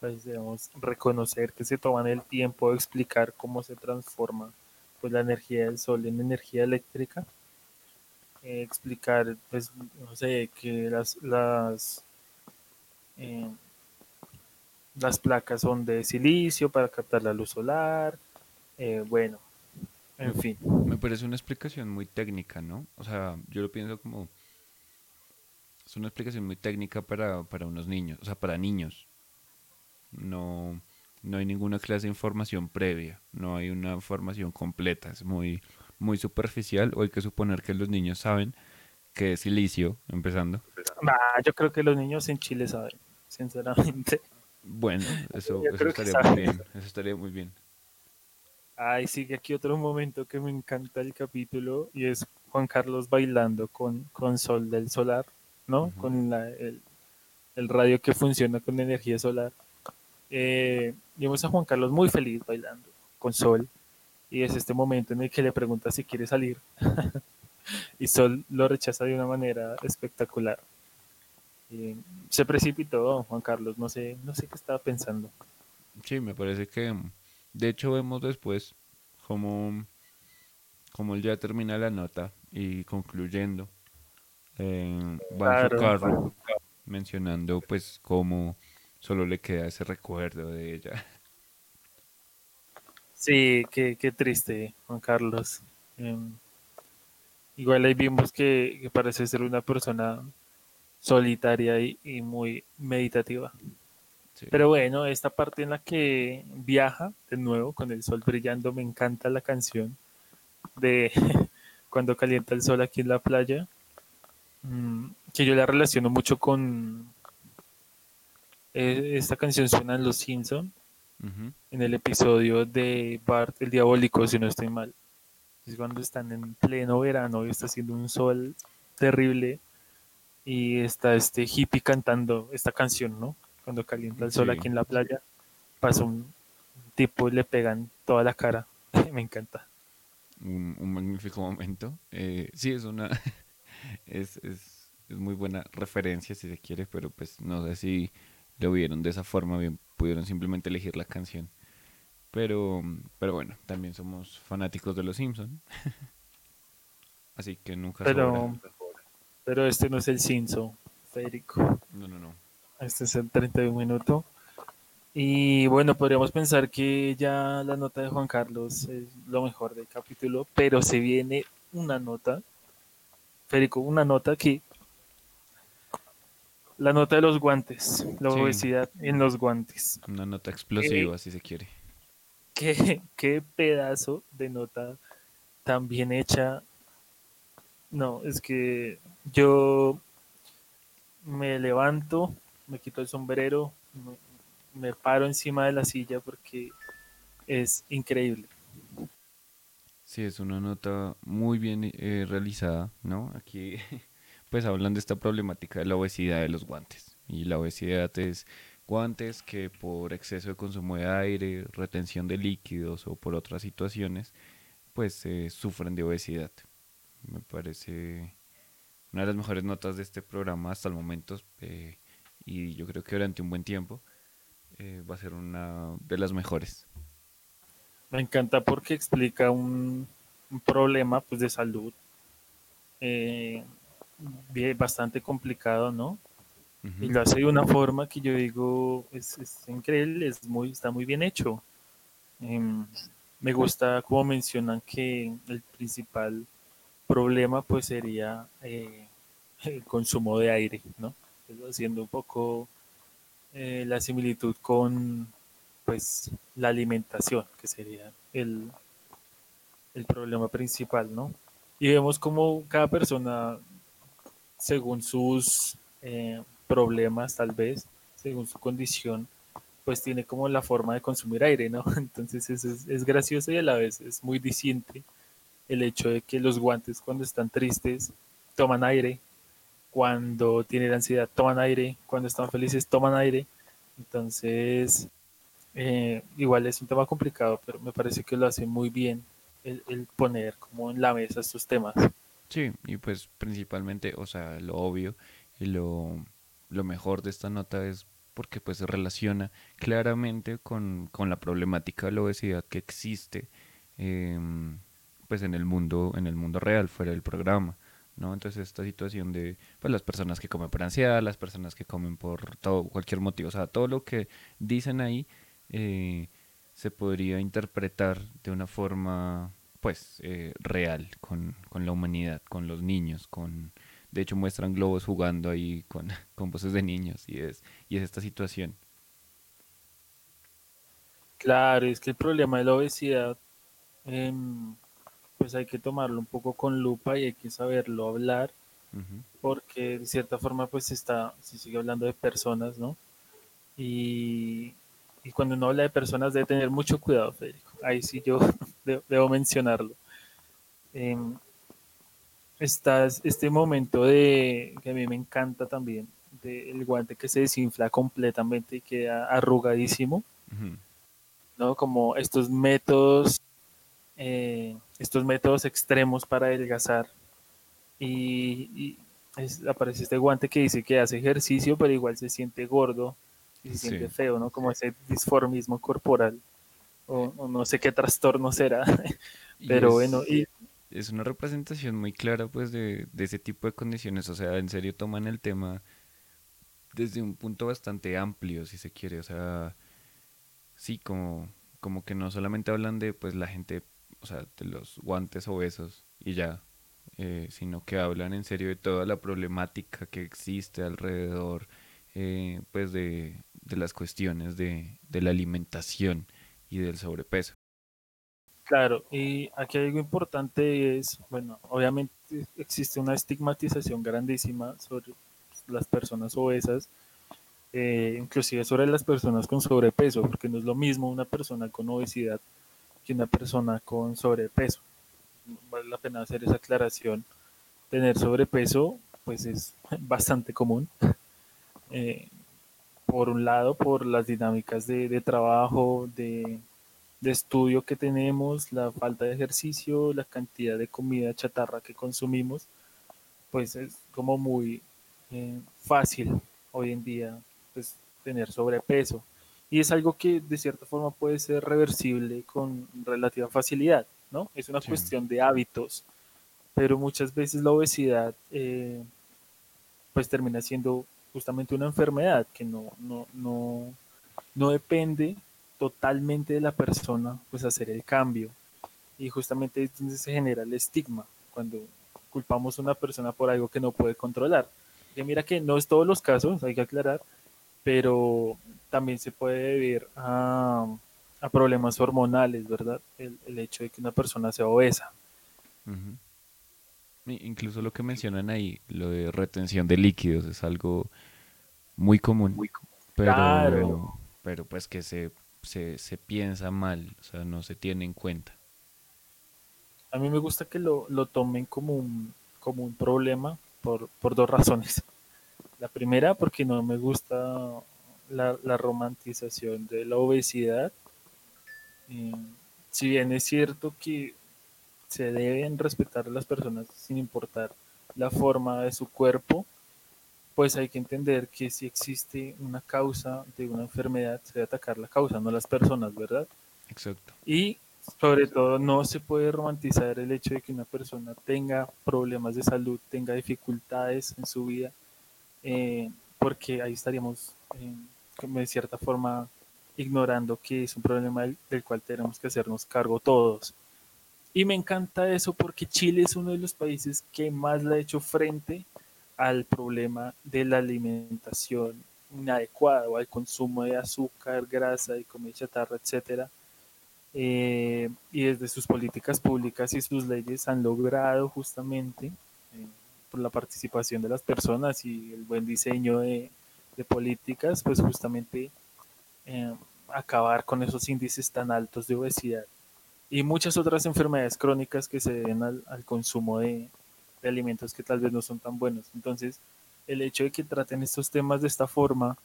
Speaker 1: pues, digamos, reconocer que se toman el tiempo de explicar cómo se transforma pues la energía del sol en energía eléctrica. Eh, explicar, pues, no sé, que las, las, eh, las placas son de silicio para captar la luz solar. Eh, bueno, en fin.
Speaker 2: Me parece una explicación muy técnica, ¿no? O sea, yo lo pienso como... Es una explicación muy técnica para, para unos niños, o sea, para niños. No, no hay ninguna clase de información previa, no hay una formación completa, es muy, muy superficial. O hay que suponer que los niños saben que es silicio, empezando.
Speaker 1: yo creo que los niños en Chile saben, sinceramente.
Speaker 2: Bueno, eso, estaría muy bien, eso estaría muy bien.
Speaker 1: Ay, sigue aquí otro momento que me encanta el capítulo y es Juan Carlos bailando con, con Sol del Solar, ¿no? Con el, el radio que funciona con energía solar. Eh, vimos a Juan Carlos muy feliz bailando con Sol y es este momento en el que le pregunta si quiere salir y Sol lo rechaza de una manera espectacular. se precipitó Juan Carlos, no sé, no sé qué estaba pensando.
Speaker 2: Sí, me parece que de hecho vemos después como, como él ya termina la nota y concluyendo eh, va su carro mencionando pues cómo solo le queda ese recuerdo de ella.
Speaker 1: Sí, qué, qué triste, Juan Carlos. Em, igual ahí vimos que, parece ser una persona solitaria y, muy meditativa. Pero bueno, esta parte en la que viaja de nuevo con el sol brillando, me encanta la canción de cuando calienta el sol aquí en la playa, mm, que yo la relaciono mucho con... Eh, esta canción suena en Los Simpson en el episodio de Bart el Diabólico, si no estoy mal. Es cuando están en pleno verano y está haciendo un sol terrible y está este hippie cantando esta canción, ¿no? Cuando calienta el sol aquí en la playa, pasa un tipo y le pegan toda la cara. Me encanta.
Speaker 2: Un, magnífico momento. Eh, sí, es una. es, es, es, muy buena referencia, si se quiere, pero pues no sé si lo vieron de esa forma, bien, pudieron simplemente elegir la canción. Pero, pero bueno, también somos fanáticos de los Simpsons. Así que nunca
Speaker 1: pero, pero este no es el Simpson, Federico.
Speaker 2: No, no, no.
Speaker 1: Este es el 31 minuto. Y bueno, podríamos pensar que ya la nota de Juan Carlos es lo mejor del capítulo, pero se viene una nota, Federico, una nota que la nota de los guantes, la obesidad en los guantes.
Speaker 2: Una nota explosiva, si se quiere.
Speaker 1: Qué, qué pedazo de nota tan bien hecha. No, es que yo me levanto, me quito el sombrero, me, paro encima de la silla porque es increíble.
Speaker 2: Sí, es una nota muy bien eh, realizada, ¿no? Aquí pues hablan de esta problemática de la obesidad de los guantes. Y la obesidad es guantes que por exceso de consumo de aire, retención de líquidos o por otras situaciones, pues eh, sufren de obesidad. Me parece una de las mejores notas de este programa hasta el momento eh, y yo creo que durante un buen tiempo eh, va a ser una de las mejores.
Speaker 1: Me encanta porque explica un, un problema pues de salud eh, bastante complicado, ¿no? Y lo hace de una forma que yo digo, es, increíble, es muy, está muy bien hecho. Em, me gusta como mencionan que el principal problema pues sería eh, el consumo de aire, ¿no? Haciendo un poco eh, la similitud con pues la alimentación, que sería el, el problema principal, ¿no? Y vemos como cada persona según sus eh, problemas, tal vez, según su condición, pues tiene como la forma de consumir aire, ¿no? Entonces es, gracioso y a la vez es muy diciente el hecho de que los guantes cuando están tristes toman aire, cuando tienen ansiedad toman aire, cuando están felices toman aire. Entonces, eh, igual es un tema complicado, pero me parece que lo hace muy bien el, el poner como en la mesa estos temas.
Speaker 2: Sí, y pues principalmente, o sea, lo obvio y lo, lo mejor de esta nota es porque pues se relaciona claramente con, con la problemática de la obesidad que existe em, pues en el mundo, en el mundo real, fuera del programa. ¿No? Entonces esta situación de pues las personas que comen por ansiedad, las personas que comen por todo, cualquier motivo, o sea, todo lo que dicen ahí eh, se podría interpretar de una forma pues eh, real con, la humanidad, con los niños, con de hecho muestran globos jugando ahí con, con voces de niños y es, y es esta situación.
Speaker 1: Claro, es que el problema de la obesidad, em, pues hay que tomarlo un poco con lupa y hay que saberlo hablar, porque de cierta forma pues está, se sigue hablando de personas, ¿no? Y, y cuando uno habla de personas debe tener mucho cuidado, Federico. Ahí sí yo debo mencionarlo. Eh, está este momento de que a mí me encanta también, del guante que se desinfla completamente y queda arrugadísimo, ¿no? Como estos métodos, eh, estos métodos extremos para adelgazar y, aparece este guante que dice que hace ejercicio, pero igual se siente gordo y se siente feo, ¿no? Como ese disformismo corporal o, no sé qué trastorno será, pero bueno. Y...
Speaker 2: Es una representación muy clara pues de, ese tipo de condiciones, o sea, en serio toman el tema desde un punto bastante amplio, si se quiere, o sea, sí, como, como que no solamente hablan de pues la gente, o sea, de los guantes obesos y ya, eh, sino que hablan en serio de toda la problemática que existe alrededor eh, pues de, de, las cuestiones de, de la alimentación y del sobrepeso.
Speaker 1: Claro, y aquí algo importante es, bueno, obviamente existe una estigmatización grandísima sobre las personas obesas, eh, inclusive sobre las personas con sobrepeso, porque no es lo mismo una persona con obesidad que una persona con sobrepeso. Vale la pena hacer esa aclaración. Tener sobrepeso, pues es bastante común. Eh, por un lado, por las dinámicas de, trabajo, de de estudio que tenemos, la falta de ejercicio, la cantidad de comida chatarra que consumimos, pues es como muy eh, fácil hoy en día pues, tener sobrepeso. Y es algo que de cierta forma puede ser reversible con relativa facilidad, ¿no? Es una cuestión de hábitos, pero muchas veces la obesidad eh, pues termina siendo justamente una enfermedad que no, no, no, no depende totalmente de la persona, pues hacer el cambio. Y justamente es donde se genera el estigma, cuando culpamos a una persona por algo que no puede controlar. Que mira que no es todos los casos, hay que aclarar, pero también se puede deber a, problemas hormonales, ¿verdad? El, hecho de que una persona sea obesa.
Speaker 2: Incluso lo que mencionan ahí, lo de retención de líquidos, es algo muy común. pero, pero pues que se se, se piensa mal, o sea, no se tiene en cuenta.
Speaker 1: A mí me gusta que lo, lo tomen como un, como un problema por, por, dos razones. La primera, porque no me gusta la, la romantización de la obesidad. Eh, si bien es cierto que se deben respetar a las personas sin importar la forma de su cuerpo, pues hay que entender que si existe una causa de una enfermedad, se debe atacar la causa, no las personas, ¿verdad?
Speaker 2: Exacto.
Speaker 1: Y sobre todo no se puede romantizar el hecho de que una persona tenga problemas de salud, tenga dificultades en su vida, eh, porque ahí estaríamos eh, de cierta forma ignorando que es un problema del, del, cual tenemos que hacernos cargo todos. Y me encanta eso porque Chile es uno de los países que más le ha hecho frente al problema de la alimentación inadecuada o al consumo de azúcar, grasa y comida chatarra, etcétera. Eh, y desde sus políticas públicas y sus leyes han logrado justamente por la participación de las personas y el buen diseño de, políticas, pues justamente eh, acabar con esos índices tan altos de obesidad y muchas otras enfermedades crónicas que se deben al consumo de, de alimentos que tal vez no son tan buenos. Entonces, el hecho de que traten estos temas de esta forma,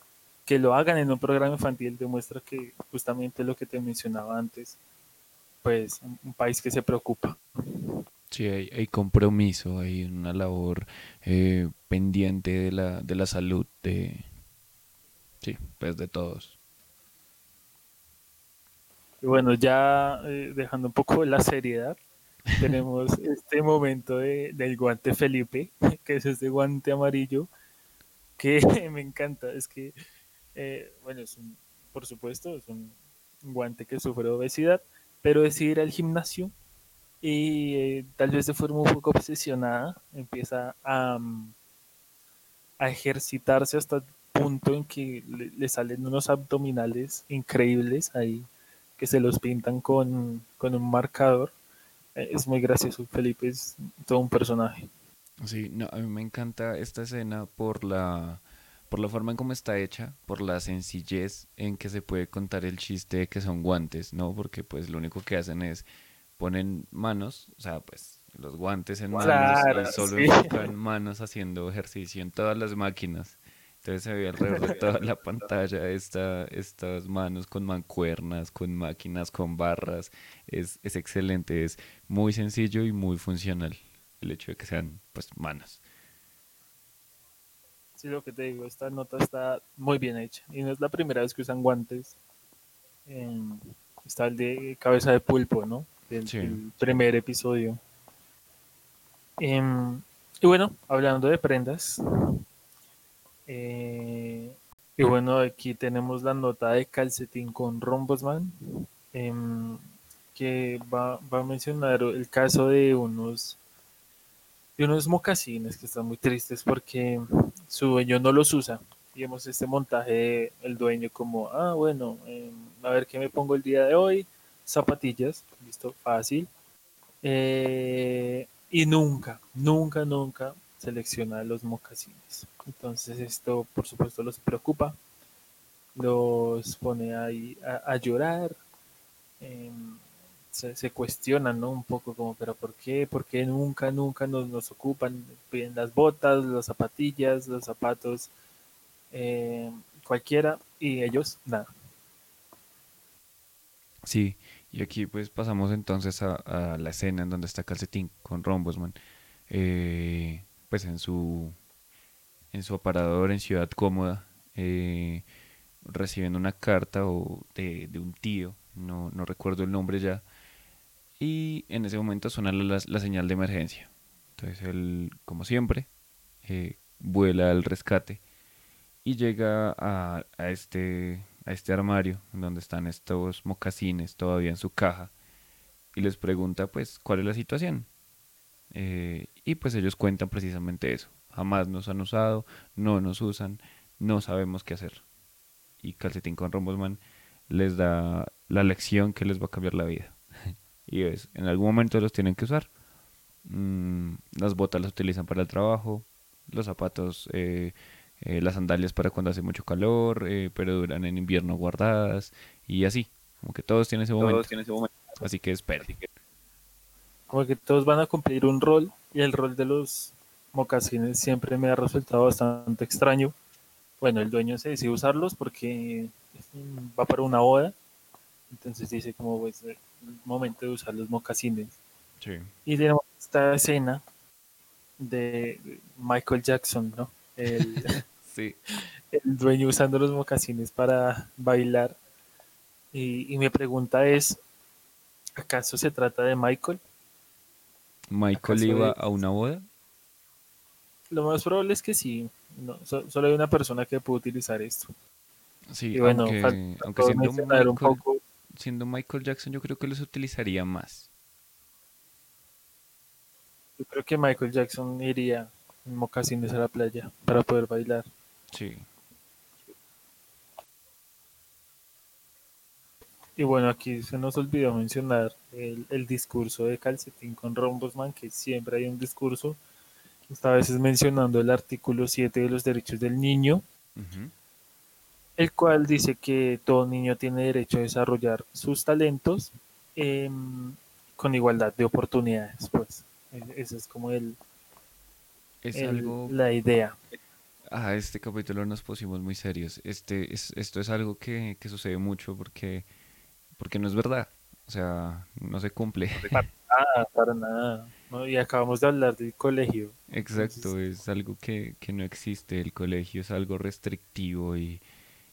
Speaker 1: que lo hagan en un programa infantil, demuestra que justamente lo que te mencionaba antes, pues un país que se preocupa.
Speaker 2: Sí, hay, compromiso, hay una labor eh, pendiente de la, de la salud de, sí, pues de todos.
Speaker 1: Y bueno, ya eh, dejando un poco la seriedad, tenemos este momento de, del guante Felipe, que es este guante amarillo, que me encanta. Es que, eh, bueno, es un, por supuesto, es un guante que sufre obesidad, pero decide ir al gimnasio y eh, tal vez de forma un poco obsesionada empieza a, a ejercitarse hasta el punto en que le, le, salen unos abdominales increíbles ahí que se los pintan con, con un marcador es muy gracioso. Felipe es todo un personaje.
Speaker 2: Sí, no, a mí me encanta esta escena por la, por la forma en cómo está hecha, por la sencillez en que se puede contar el chiste de que son guantes, ¿no? Porque pues lo único que hacen es ponen manos, o sea, pues los guantes en manos, y solo enfocan manos haciendo ejercicio en todas las máquinas. Entonces se ve alrededor de toda la pantalla esta, estas manos con mancuernas, con máquinas, con barras. Es, es excelente, es muy sencillo y muy funcional el hecho de que sean pues manos.
Speaker 1: Sí, lo que te digo, esta nota está muy bien hecha. Y no es la primera vez que usan guantes. está el de cabeza de pulpo, ¿no? El, primer episodio. Em, y bueno, hablando de prendas, eh, y bueno, aquí tenemos la nota de calcetín con Rombosman, em, que va, a mencionar el caso de unos, de unos mocasines que están muy tristes porque su dueño no los usa. y vemos este montaje el dueño como, ah, bueno, em, a ver qué me pongo el día de hoy, zapatillas, listo, fácil. Eh, y nunca, nunca, nunca selecciona los mocasines. Entonces esto, por supuesto, los preocupa, los pone ahí a, llorar, em, se, cuestionan, ¿no? Un poco como, pero ¿por qué? ¿Por qué nunca, nunca nos, ocupan? Piden las botas, las zapatillas, los zapatos, eh, cualquiera, y ellos nada.
Speaker 2: Sí, y aquí pues pasamos entonces a, la escena en donde está Calcetín con Rombosman, eh, pues en su, en su aparador en Ciudad Cómoda, eh, recibiendo una carta o de, un tío, no, no, recuerdo el nombre ya, y en ese momento suena la, la señal de emergencia. Entonces él, como siempre, vuela al rescate y llega a, este, a este armario donde están estos mocasines todavía en su caja y les pregunta pues cuál es la situación. Eh, y pues ellos cuentan precisamente eso. Jamás nos han usado, no nos usan, no sabemos qué hacer. Y Calcetín con Rombosman les da la lección que les va a cambiar la vida. y es, en algún momento los tienen que usar. Mm, las botas las utilizan para el trabajo, los zapatos eh, eh, las sandalias para cuando hace mucho calor, eh, pero duran en invierno guardadas y así. Como que todos tienen ese momento. ese momento. Así que espera.
Speaker 1: Como que todos van a cumplir un rol y el rol de los mocasines siempre me ha resultado bastante extraño. Bueno, el dueño se decide usarlos porque va para una boda. Entonces dice como pues el momento de usar los mocasines. Sí. Y tenemos esta escena de Michael Jackson, ¿no? El,
Speaker 2: Sí.
Speaker 1: El dueño usando los mocasines para bailar. Y, mi pregunta es, ¿acaso se trata de Michael?
Speaker 2: ¿Michael iba a una boda?
Speaker 1: Lo más probable es que sí. No, solo hay una persona que puede utilizar esto.
Speaker 2: Sí, aunque, siendo, Michael, siendo Michael Jackson yo creo que los utilizaría más.
Speaker 1: Yo creo que Michael Jackson iría en mocasines a la playa para poder bailar.
Speaker 2: Sí.
Speaker 1: Y bueno, aquí se nos olvidó mencionar el, discurso de Calcetín con Rombosman, que siempre hay un discurso, esta vez es mencionando el artículo 7 de los derechos del niño, el cual dice que todo niño tiene derecho a desarrollar sus talentos em, con igualdad de oportunidades, pues. E, esa es como el,
Speaker 2: es algo...
Speaker 1: la idea
Speaker 2: a este capítulo nos pusimos muy serios. Este, es, esto es algo que, sucede mucho porque, porque no es verdad. O sea, no se cumple.
Speaker 1: Para nada, para nada. y acabamos de hablar del colegio.
Speaker 2: Exacto, es algo que, no existe. El colegio es algo restrictivo y,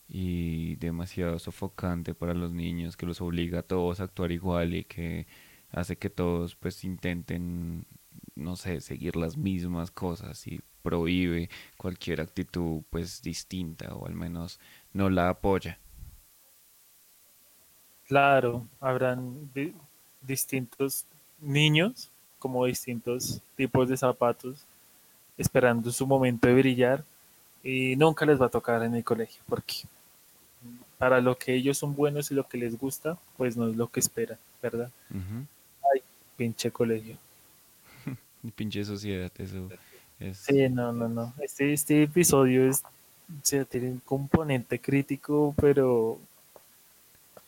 Speaker 2: y demasiado sofocante para los niños, que los obliga a todos a actuar igual y que hace que todos pues intenten, no sé, seguir las mismas cosas y prohíbe cualquier actitud pues distinta o al menos no la apoya.
Speaker 1: Claro, habrán distintos niños como distintos tipos de zapatos esperando su momento de brillar y nunca les va a tocar en el colegio porque para lo que ellos son buenos y lo que les gusta pues no es lo que esperan, ¿verdad? Ay, pinche colegio.
Speaker 2: pinche sociedad, eso
Speaker 1: Sí, no, no, no. Este, este episodio es, tiene un componente crítico, pero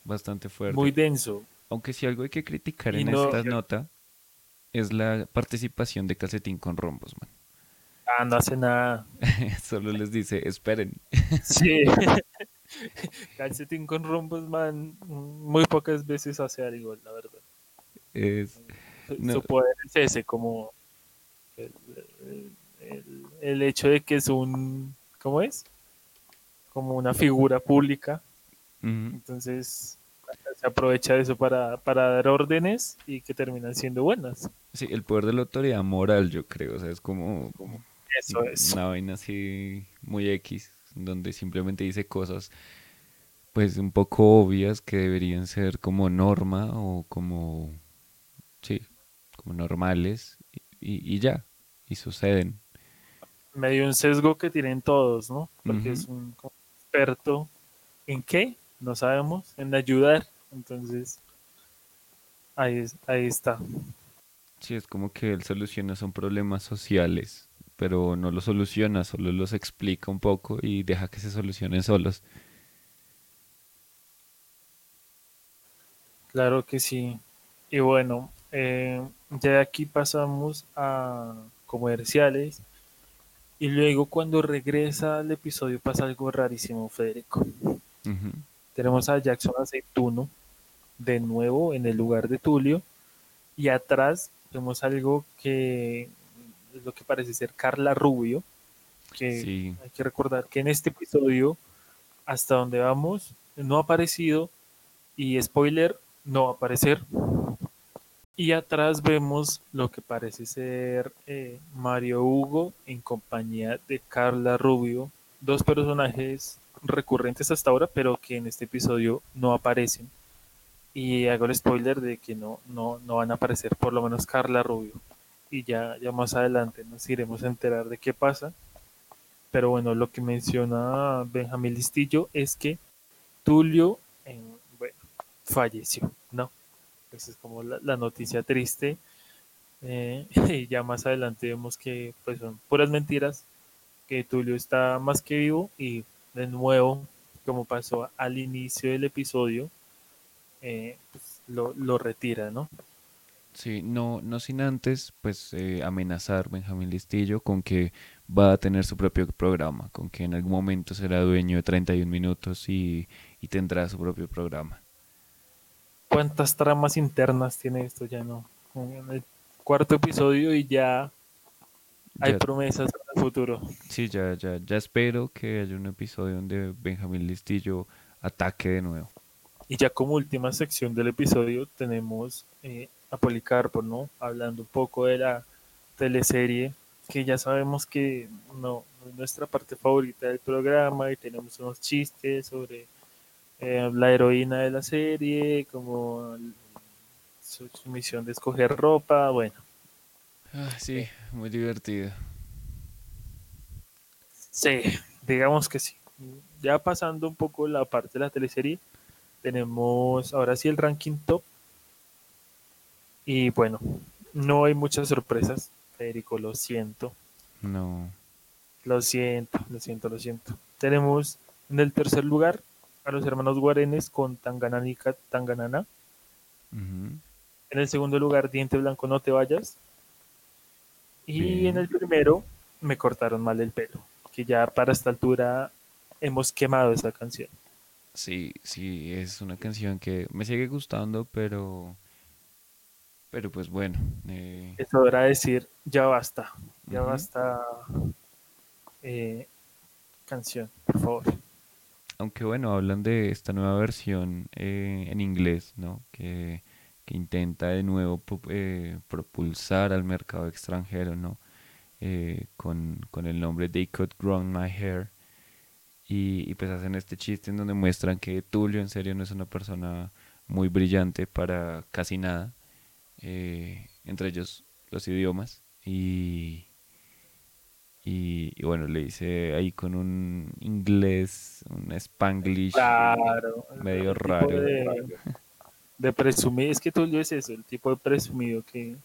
Speaker 2: bastante fuerte.
Speaker 1: Muy denso.
Speaker 2: Aunque si algo hay que criticar en esta nota es la participación de Calcetín con Rombos, man.
Speaker 1: Ah, no hace nada.
Speaker 2: Solo les dice, esperen.
Speaker 1: sí. Calcetín con Rombos, man, muy pocas veces hace algo, la verdad.
Speaker 2: Es...
Speaker 1: Su, poder es ese, como el, hecho de que es un, ¿cómo es? Como una figura pública. Entonces se aprovecha de eso para, dar órdenes y que terminan siendo buenas.
Speaker 2: Sí, el poder de la autoridad moral, yo creo. O sea, es como, como
Speaker 1: eso es.
Speaker 2: una vaina así muy X, donde simplemente dice cosas pues un poco obvias que deberían ser como norma o como, sí, como normales y, y ya, y suceden.
Speaker 1: Medio un sesgo que tienen todos, ¿no? Porque es un experto en qué, no sabemos, en ayudar. Entonces, ahí, ahí está.
Speaker 2: Sí, es como que él soluciona son problemas sociales, pero no los soluciona, solo los explica un poco y deja que se solucionen solos.
Speaker 1: Claro que sí. Y bueno, eh, ya de aquí pasamos a comerciales. Y luego cuando regresa al episodio pasa algo rarísimo, Federico. Tenemos a Jackson Aceituno de nuevo en el lugar de Tulio. Y atrás vemos algo que es lo que parece ser Carla Rubio. Que hay que recordar que en este episodio, hasta donde vamos, no ha aparecido. Y spoiler, no va a aparecer. Y atrás vemos lo que parece ser eh, Mario Hugo en compañía de Carla Rubio, dos personajes recurrentes hasta ahora, pero que en este episodio no aparecen. Y hago el spoiler de que no, no, no van a aparecer, por lo menos Carla Rubio. Y ya, ya más adelante nos iremos a enterar de qué pasa. Pero bueno, lo que menciona Benjamín Listillo es que Tulio falleció. Esa es como la, noticia triste. Eh, y ya más adelante vemos que pues son puras mentiras, que Tulio está más que vivo y de nuevo, como pasó al inicio del episodio, eh, pues, lo, lo, retira, ¿no?
Speaker 2: Sí, no, no sin antes pues eh, amenazar Benjamín Listillo con que va a tener su propio programa, con que en algún momento será dueño de 31 minutos y, y tendrá su propio programa
Speaker 1: cuántas tramas internas tiene esto ya no. En el cuarto episodio y ya hay promesas para el futuro.
Speaker 2: Sí, ya, ya, ya espero que haya un episodio donde Benjamín Listillo ataque de nuevo.
Speaker 1: Y ya como última sección del episodio tenemos eh, a Policarpo, ¿no? Hablando un poco de la teleserie, que ya sabemos que no es nuestra parte favorita del programa y tenemos unos chistes sobre eh, la heroína de la serie, como su, misión de escoger ropa, bueno.
Speaker 2: Ah, sí, muy divertido.
Speaker 1: Sí, digamos que sí. Ya pasando un poco la parte de la teleserie, tenemos ahora sí el ranking top. Y bueno, no hay muchas sorpresas, Federico, lo siento.
Speaker 2: No.
Speaker 1: Lo siento, lo siento, lo siento. Tenemos en el tercer lugar a los hermanos Guarenes con Tangananica Tanganana. En el segundo lugar, Diente Blanco, No Te Vayas. Y en el primero, Me Cortaron Mal el Pelo, que ya para esta altura hemos quemado esa canción.
Speaker 2: Sí, sí, es una canción que me sigue gustando, pero... Pero pues bueno.
Speaker 1: Eh... Es hora de decir, ya basta, ya basta eh, canción, por favor
Speaker 2: aunque bueno, hablan de esta nueva versión eh, en inglés, ¿no? Que, intenta de nuevo eh, propulsar al mercado extranjero, ¿no? Eh, con, el nombre They Could Grow My Hair. Y, pues hacen este chiste en donde muestran que Tulio en serio no es una persona muy brillante para casi nada, entre ellos los idiomas. Y, y, bueno, le hice ahí con un inglés, un spanglish medio raro.
Speaker 1: De, presumir, es que tú es eso, el tipo de presumido que,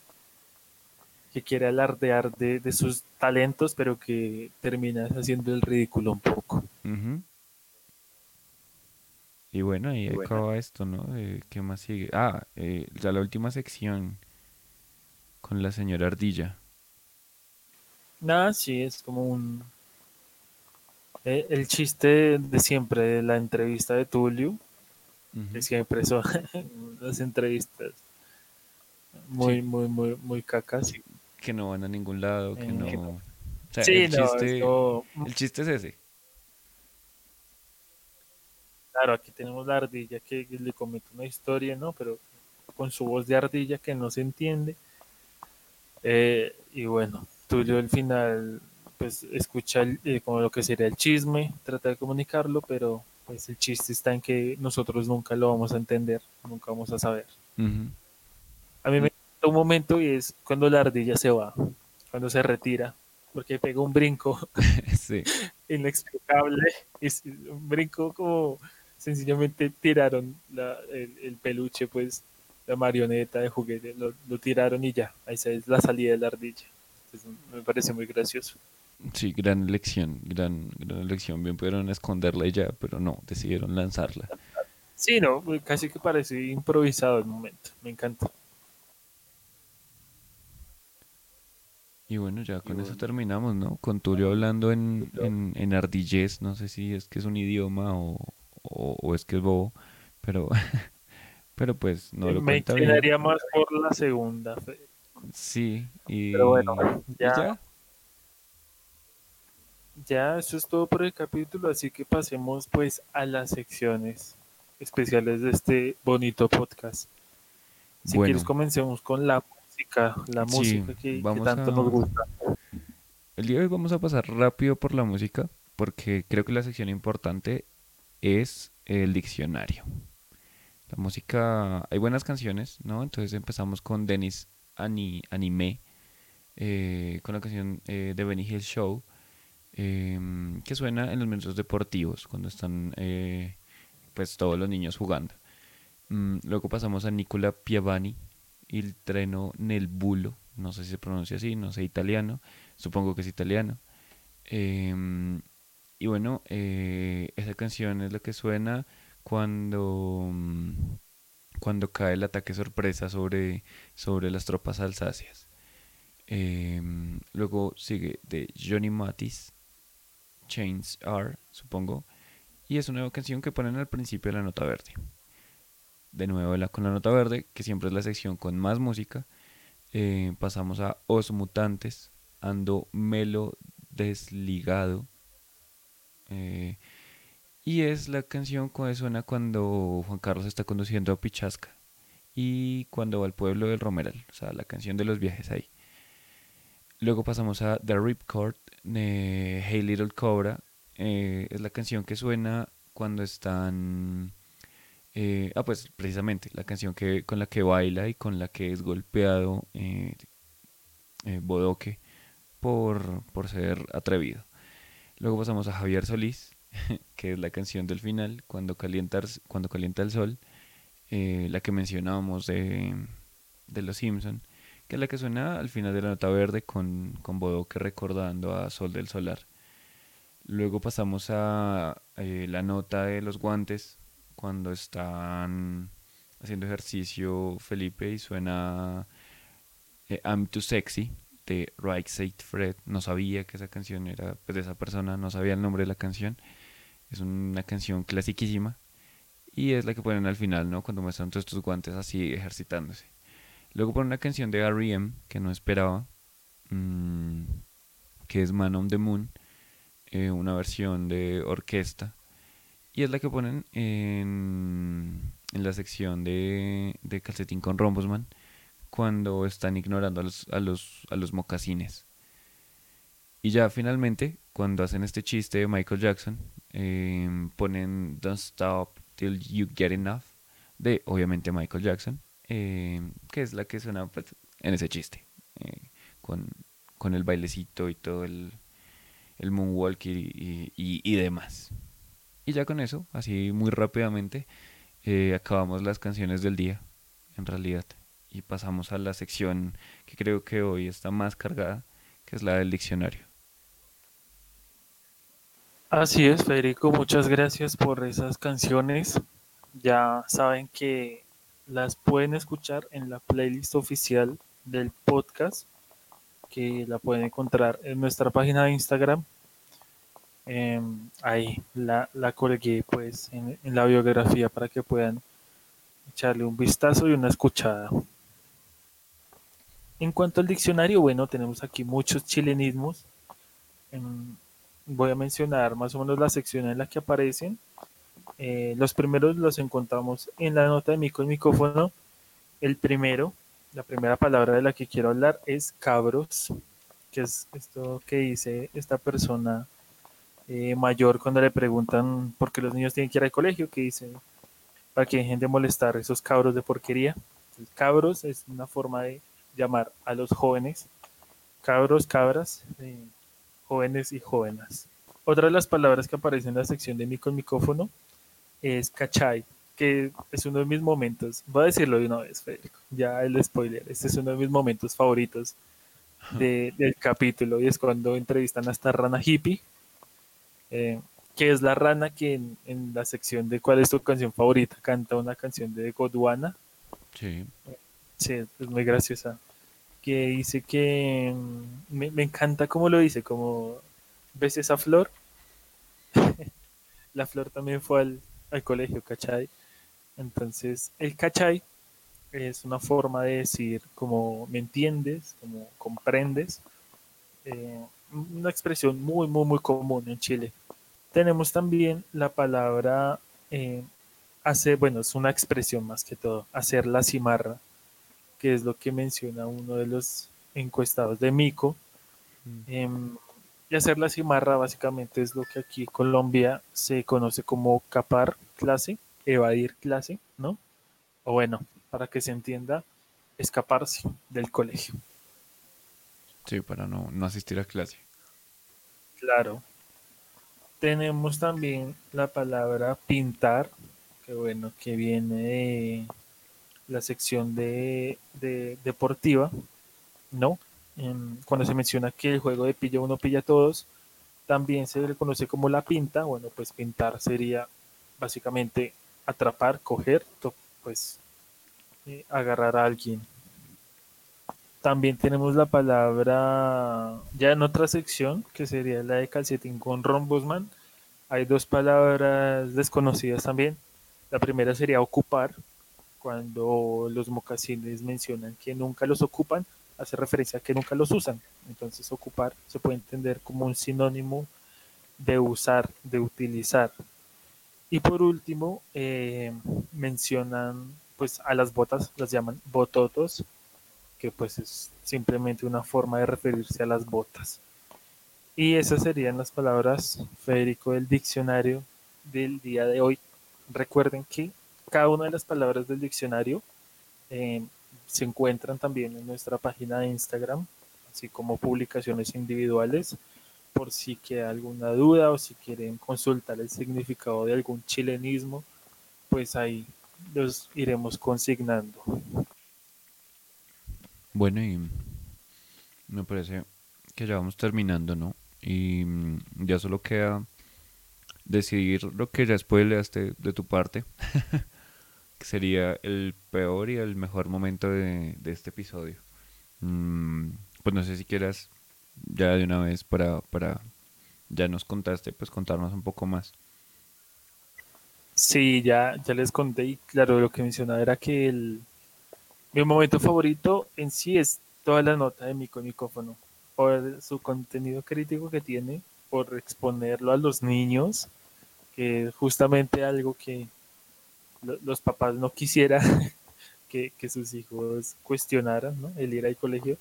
Speaker 1: que quiere alardear de, sus talentos, pero que termina haciendo el ridículo un poco.
Speaker 2: Y bueno, ahí acaba esto, ¿no? Eh, ¿Qué más sigue? Ah, eh, ya la última sección con la señora Ardilla.
Speaker 1: Nada, sí, es como un... Eh, el chiste de siempre de la entrevista de Tulio, que siempre son las entrevistas muy, muy, muy, muy cacas.
Speaker 2: que no van a ningún lado, que no... O sea, el, chiste, el chiste es ese.
Speaker 1: Claro, aquí tenemos la ardilla que le comete una historia, ¿no? Pero con su voz de ardilla que no se entiende. Eh, y bueno, Tulio al final pues escucha eh, como lo que sería el chisme, trata de comunicarlo, pero pues el chiste está en que nosotros nunca lo vamos a entender, nunca vamos a saber. A mí me un momento y es cuando la ardilla se va, cuando se retira porque pegó un brinco
Speaker 2: sí.
Speaker 1: inexplicable, y un brinco como sencillamente tiraron el, peluche, pues la marioneta de juguete, lo, tiraron y ya, ahí se es la salida de la ardilla. Me parece muy gracioso.
Speaker 2: Sí, gran elección, gran, gran elección. Bien pudieron esconderla ya, pero no, decidieron lanzarla.
Speaker 1: Sí, no, casi que parece improvisado el momento. Me encanta.
Speaker 2: Y bueno, ya con eso terminamos, ¿no? Con Tulio hablando en, en, en ardillés, no sé si es que es un idioma o, o, es que es bobo, pero, pero pues no lo
Speaker 1: Me inclinaría más por la segunda.
Speaker 2: Sí, y...
Speaker 1: Pero bueno, ya, ya eso es todo por el capítulo, así que pasemos pues a las secciones especiales de este bonito podcast. Si quieres comencemos con la música, la música que, tanto nos gusta.
Speaker 2: El día de hoy vamos a pasar rápido por la música porque creo que la sección importante es el diccionario. La música, hay buenas canciones, ¿no? Entonces empezamos con Dennis Anime, eh, con la canción eh, de Benny Hill Show Em, que suena en los medios deportivos cuando están eh, pues todos los niños jugando. Mm, luego pasamos a Nicola Piavani, el treno nel bulo, no sé si se pronuncia así, no sé italiano, supongo que es italiano. Em, y bueno, eh, esa canción es la que suena cuando, mm, cuando cae el ataque sorpresa sobre, sobre las tropas alsacias. Em, luego sigue de Johnny Matis, Chains Are, supongo. Y es una nueva canción que ponen al principio de la nota verde. De nuevo con la nota verde, que siempre es la sección con más música. Eh, pasamos a Os Mutantes, Ando Melo Desligado. Eh, y es la canción que suena cuando Juan Carlos está conduciendo a Pichasca y cuando va al pueblo del Romeral, o sea, la canción de los viajes ahí. Luego pasamos a The Ripcord de Hey Little Cobra. Eh, es la canción que suena cuando están... Eh, ah, pues precisamente la canción que, con la que baila y con la que es golpeado eh, Bodoque por, por ser atrevido. Luego pasamos a Javier Solís, que es la canción del final, cuando calienta, cuando calienta el sol, la que mencionábamos de, de Los Simpson que es la que suena al final de la nota verde con, con Bodoque recordando a Sol del Solar. Luego pasamos a eh, la nota de los guantes cuando están haciendo ejercicio Felipe y suena eh, I'm Too Sexy de Right Said Fred. No sabía que esa canción era pues, de esa persona, no sabía el nombre de la canción. Es una canción clasiquísima y es la que ponen al final, ¿no? Cuando muestran todos estos guantes así ejercitándose. Luego por una canción de R.E.M. que no esperaba, mm, que es Man on the Moon, eh, una versión de orquesta. Y es la que ponen en, en la sección de, de Calcetín con Rombosman cuando están ignorando a los, a los, a los mocasines. Y ya finalmente, cuando hacen este chiste de Michael Jackson, em, ponen Don't Stop Till You Get Enough de obviamente Michael Jackson. Eh, que es la que suena pues, en ese chiste, eh, con, con, el bailecito y todo el, el moonwalk y, y, demás. Y ya con eso, así muy rápidamente, eh, acabamos las canciones del día, en realidad, y pasamos a la sección que creo que hoy está más cargada, que es la del diccionario.
Speaker 1: Así es, Federico, muchas gracias por esas canciones. Ya saben que las pueden escuchar en la playlist oficial del podcast, que la pueden encontrar en nuestra página de Instagram. Em, ahí la, la colgué pues en, la biografía para que puedan echarle un vistazo y una escuchada. En cuanto al diccionario, bueno, tenemos aquí muchos chilenismos. Em, voy a mencionar más o menos la sección en la que aparecen eh, los primeros los encontramos en la nota de mico y micófono. El primero, la primera palabra de la que quiero hablar es cabros, que es esto que dice esta persona eh, mayor cuando le preguntan por qué los niños tienen que ir al colegio, que dice para que dejen de molestar esos cabros de porquería. cabros es una forma de llamar a los jóvenes, cabros, cabras, eh, jóvenes y jóvenes. Otra de las palabras que aparece en la sección de mi con micrófono es cachay, que es uno de mis momentos. Voy a decirlo de una vez, Federico. Ya el spoiler. Este es uno de mis momentos favoritos del capítulo y es cuando entrevistan a esta rana hippie, eh, que es la rana que en, la sección de cuál es tu canción favorita canta una canción de Godwana.
Speaker 2: Sí.
Speaker 1: Sí, es muy graciosa. Que dice que mm, me, encanta cómo lo dice, como ves esa flor. la flor también fue al, al colegio, ¿cachai? Entonces, el cachai es una forma de decir como me entiendes, como comprendes. Eh, una expresión muy, muy, muy común en Chile. Tenemos también la palabra eh, hacer, bueno, es una expresión más que todo, hacer la cimarra, que es lo que menciona uno de los encuestados de Mico. Mm. Em, y hacer la cimarra básicamente es lo que aquí en Colombia se conoce como capar clase, evadir clase, ¿no? O bueno, para que se entienda, escaparse del colegio.
Speaker 2: Sí, para no, asistir a clase.
Speaker 1: Claro. Tenemos también la palabra pintar, que bueno, que viene de la sección de, deportiva, ¿no? cuando se menciona que el juego de pilla uno pilla a todos, también se le conoce como la pinta. Bueno, pues pintar sería básicamente atrapar, coger, pues eh, agarrar a alguien. También tenemos la palabra, ya en otra sección, que sería la de calcetín con rombosman. Hay dos palabras desconocidas también. La primera sería ocupar, cuando los mocasines mencionan que nunca los ocupan, hace referencia a que nunca los usan. Entonces ocupar se puede entender como un sinónimo de usar, de utilizar. Y por último, eh, mencionan pues a las botas las llaman bototos, que pues es simplemente una forma de referirse a las botas. Y esas serían las palabras, Federico, del diccionario del día de hoy. Recuerden que cada una de las palabras del diccionario eh, se encuentran también en nuestra página de Instagram, así como publicaciones individuales, por si queda alguna duda o si quieren consultar el significado de algún chilenismo, pues ahí los iremos consignando.
Speaker 2: Bueno, y me parece que ya vamos terminando, ¿no? Y mm, ya solo queda decidir lo que ya spoileaste de tu parte, sería el peor y el mejor momento de, este episodio. Mm, pues no sé si quieras ya de una vez para, para, ya nos contaste, pues contarnos un poco más.
Speaker 1: Sí, ya, ya les conté y claro, lo que mencionaba era que el, mi momento favorito en sí es toda la nota de mi micrófono, por su contenido crítico que tiene, por exponerlo a los niños, que es justamente algo que los papás no quisieran que, sus hijos cuestionaran. El ir al colegio.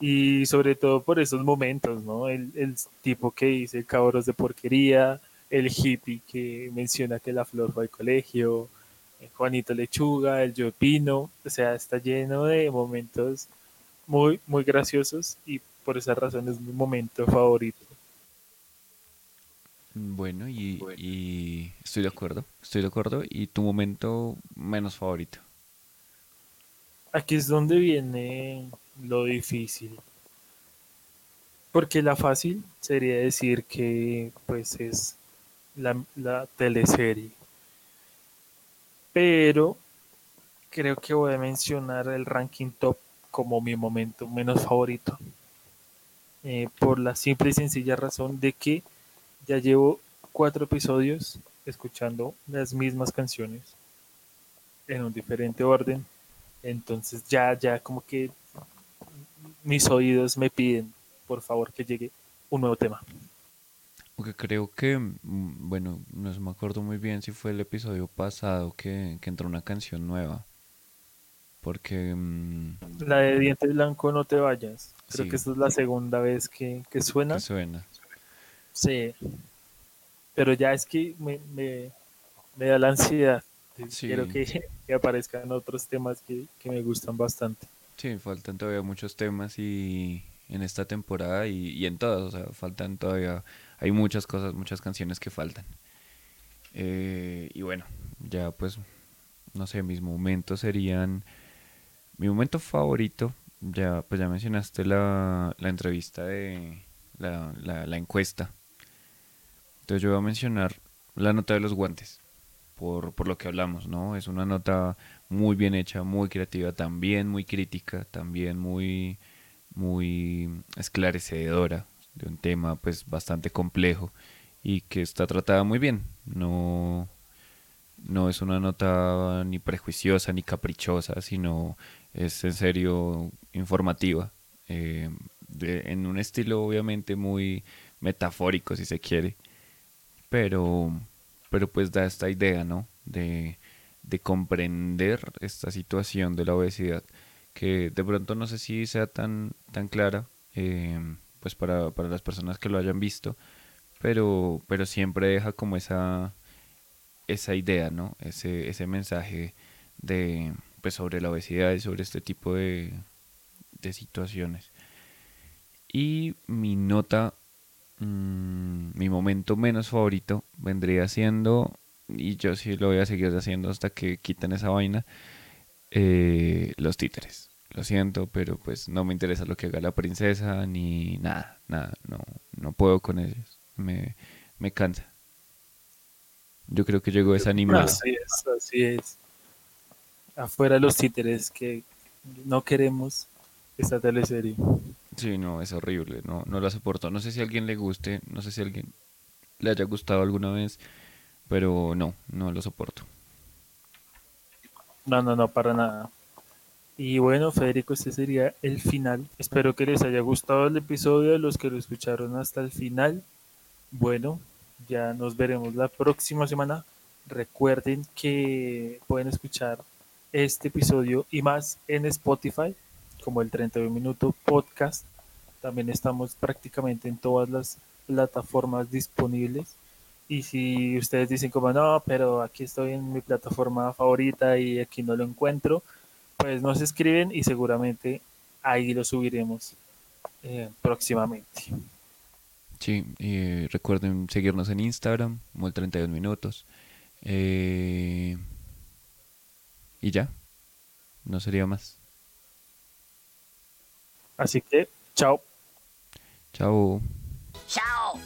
Speaker 1: Y sobre todo por esos momentos, ¿no? El, el tipo que dice cabros de porquería, el hippie que menciona que la flor fue al colegio, eh, Juanito Lechuga, el Yo Pino, o sea, está lleno de momentos muy, muy graciosos y por esa razón es mi momento favorito.
Speaker 2: Bueno, y, y estoy de acuerdo, estoy de acuerdo. ¿Y tu momento menos favorito?
Speaker 1: Aquí es donde viene lo difícil. Porque la fácil sería decir que pues es la, teleserie. Pero creo que voy a mencionar el ranking top como mi momento menos favorito. Eh, por la simple y sencilla razón de que ya llevo cuatro episodios escuchando las mismas canciones en un diferente orden. Entonces ya, ya como que mis oídos me piden, por favor, que llegue un nuevo tema.
Speaker 2: Porque creo que, mm, bueno, no me acuerdo muy bien si fue el episodio pasado que, entró una canción nueva. Porque... Mm,
Speaker 1: la de Diente Blanco, no te vayas. Creo que esta es la segunda vez que, suena.
Speaker 2: Que suena.
Speaker 1: Sí. Pero ya es que me, da la ansiedad. Quiero que, aparezcan otros temas que, me gustan bastante.
Speaker 2: Sí, faltan todavía muchos temas y, en esta temporada y, en todas. O sea, faltan todavía, hay muchas cosas, muchas canciones que faltan. Eh, y bueno, ya pues, no sé, mis momentos serían, mi momento favorito, ya pues ya mencionaste la, la entrevista de la, la, la encuesta. Entonces yo voy a mencionar la nota de los guantes por, por lo que hablamos, ¿no? Es una nota muy bien hecha, muy creativa, también muy crítica, también muy, muy esclarecedora de un tema pues bastante complejo y que está tratada muy bien. No, no es una nota ni prejuiciosa ni caprichosa, sino es en serio informativa. Eh, en un estilo obviamente muy metafórico si se quiere, pero pero pues da esta idea, ¿no? De, comprender esta situación de la obesidad, que de pronto no sé si sea tan, tan clara, em, pues para, las personas que lo hayan visto, pero, pero siempre deja como esa, esa idea, ¿no? Ese, ese mensaje de, pues sobre la obesidad y sobre este tipo de, de situaciones. Y mi nota Mm, mi momento menos favorito vendría siendo, y yo sí lo voy a seguir haciendo hasta que quiten esa vaina, eh, los títeres. Lo siento, pero pues no me interesa lo que haga la princesa, ni nada, nada, no, no puedo con ellos. Me, me cansa. Yo creo que llegó desanimado.
Speaker 1: Así es, así es. Afuera los títeres que no queremos esta teleserie.
Speaker 2: Sí, no, es horrible, no, no la soporto. No sé si a alguien le guste, no sé si a alguien le haya gustado alguna vez, pero no, no lo soporto.
Speaker 1: No, no, no, para nada. Y bueno, Federico, este sería el final. Espero que les haya gustado el episodio, los que lo escucharon hasta el final. Bueno, ya nos veremos la próxima semana. Recuerden que pueden escuchar este episodio y más en Spotify como el 31 Minuto Podcast. También estamos prácticamente en todas las plataformas disponibles. Y si ustedes dicen como no, pero aquí estoy en mi plataforma favorita y aquí no lo encuentro, pues nos escriben y seguramente ahí lo subiremos eh, próximamente.
Speaker 2: Sí, y recuerden seguirnos en Instagram, el 32 minutos. Eh, y ya, no sería más.
Speaker 1: Así que, chao.
Speaker 2: Chao.
Speaker 1: Chao.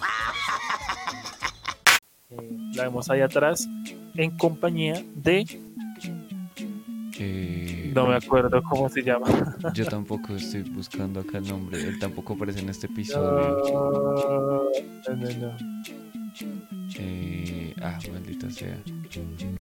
Speaker 1: Eh, la vemos ahí atrás en compañía de...
Speaker 2: Eh,
Speaker 1: no me acuerdo cómo se llama.
Speaker 2: Yo tampoco estoy buscando acá el nombre. Él tampoco aparece en este episodio.
Speaker 1: No, no, no.
Speaker 2: Eh, ah, maldita sea.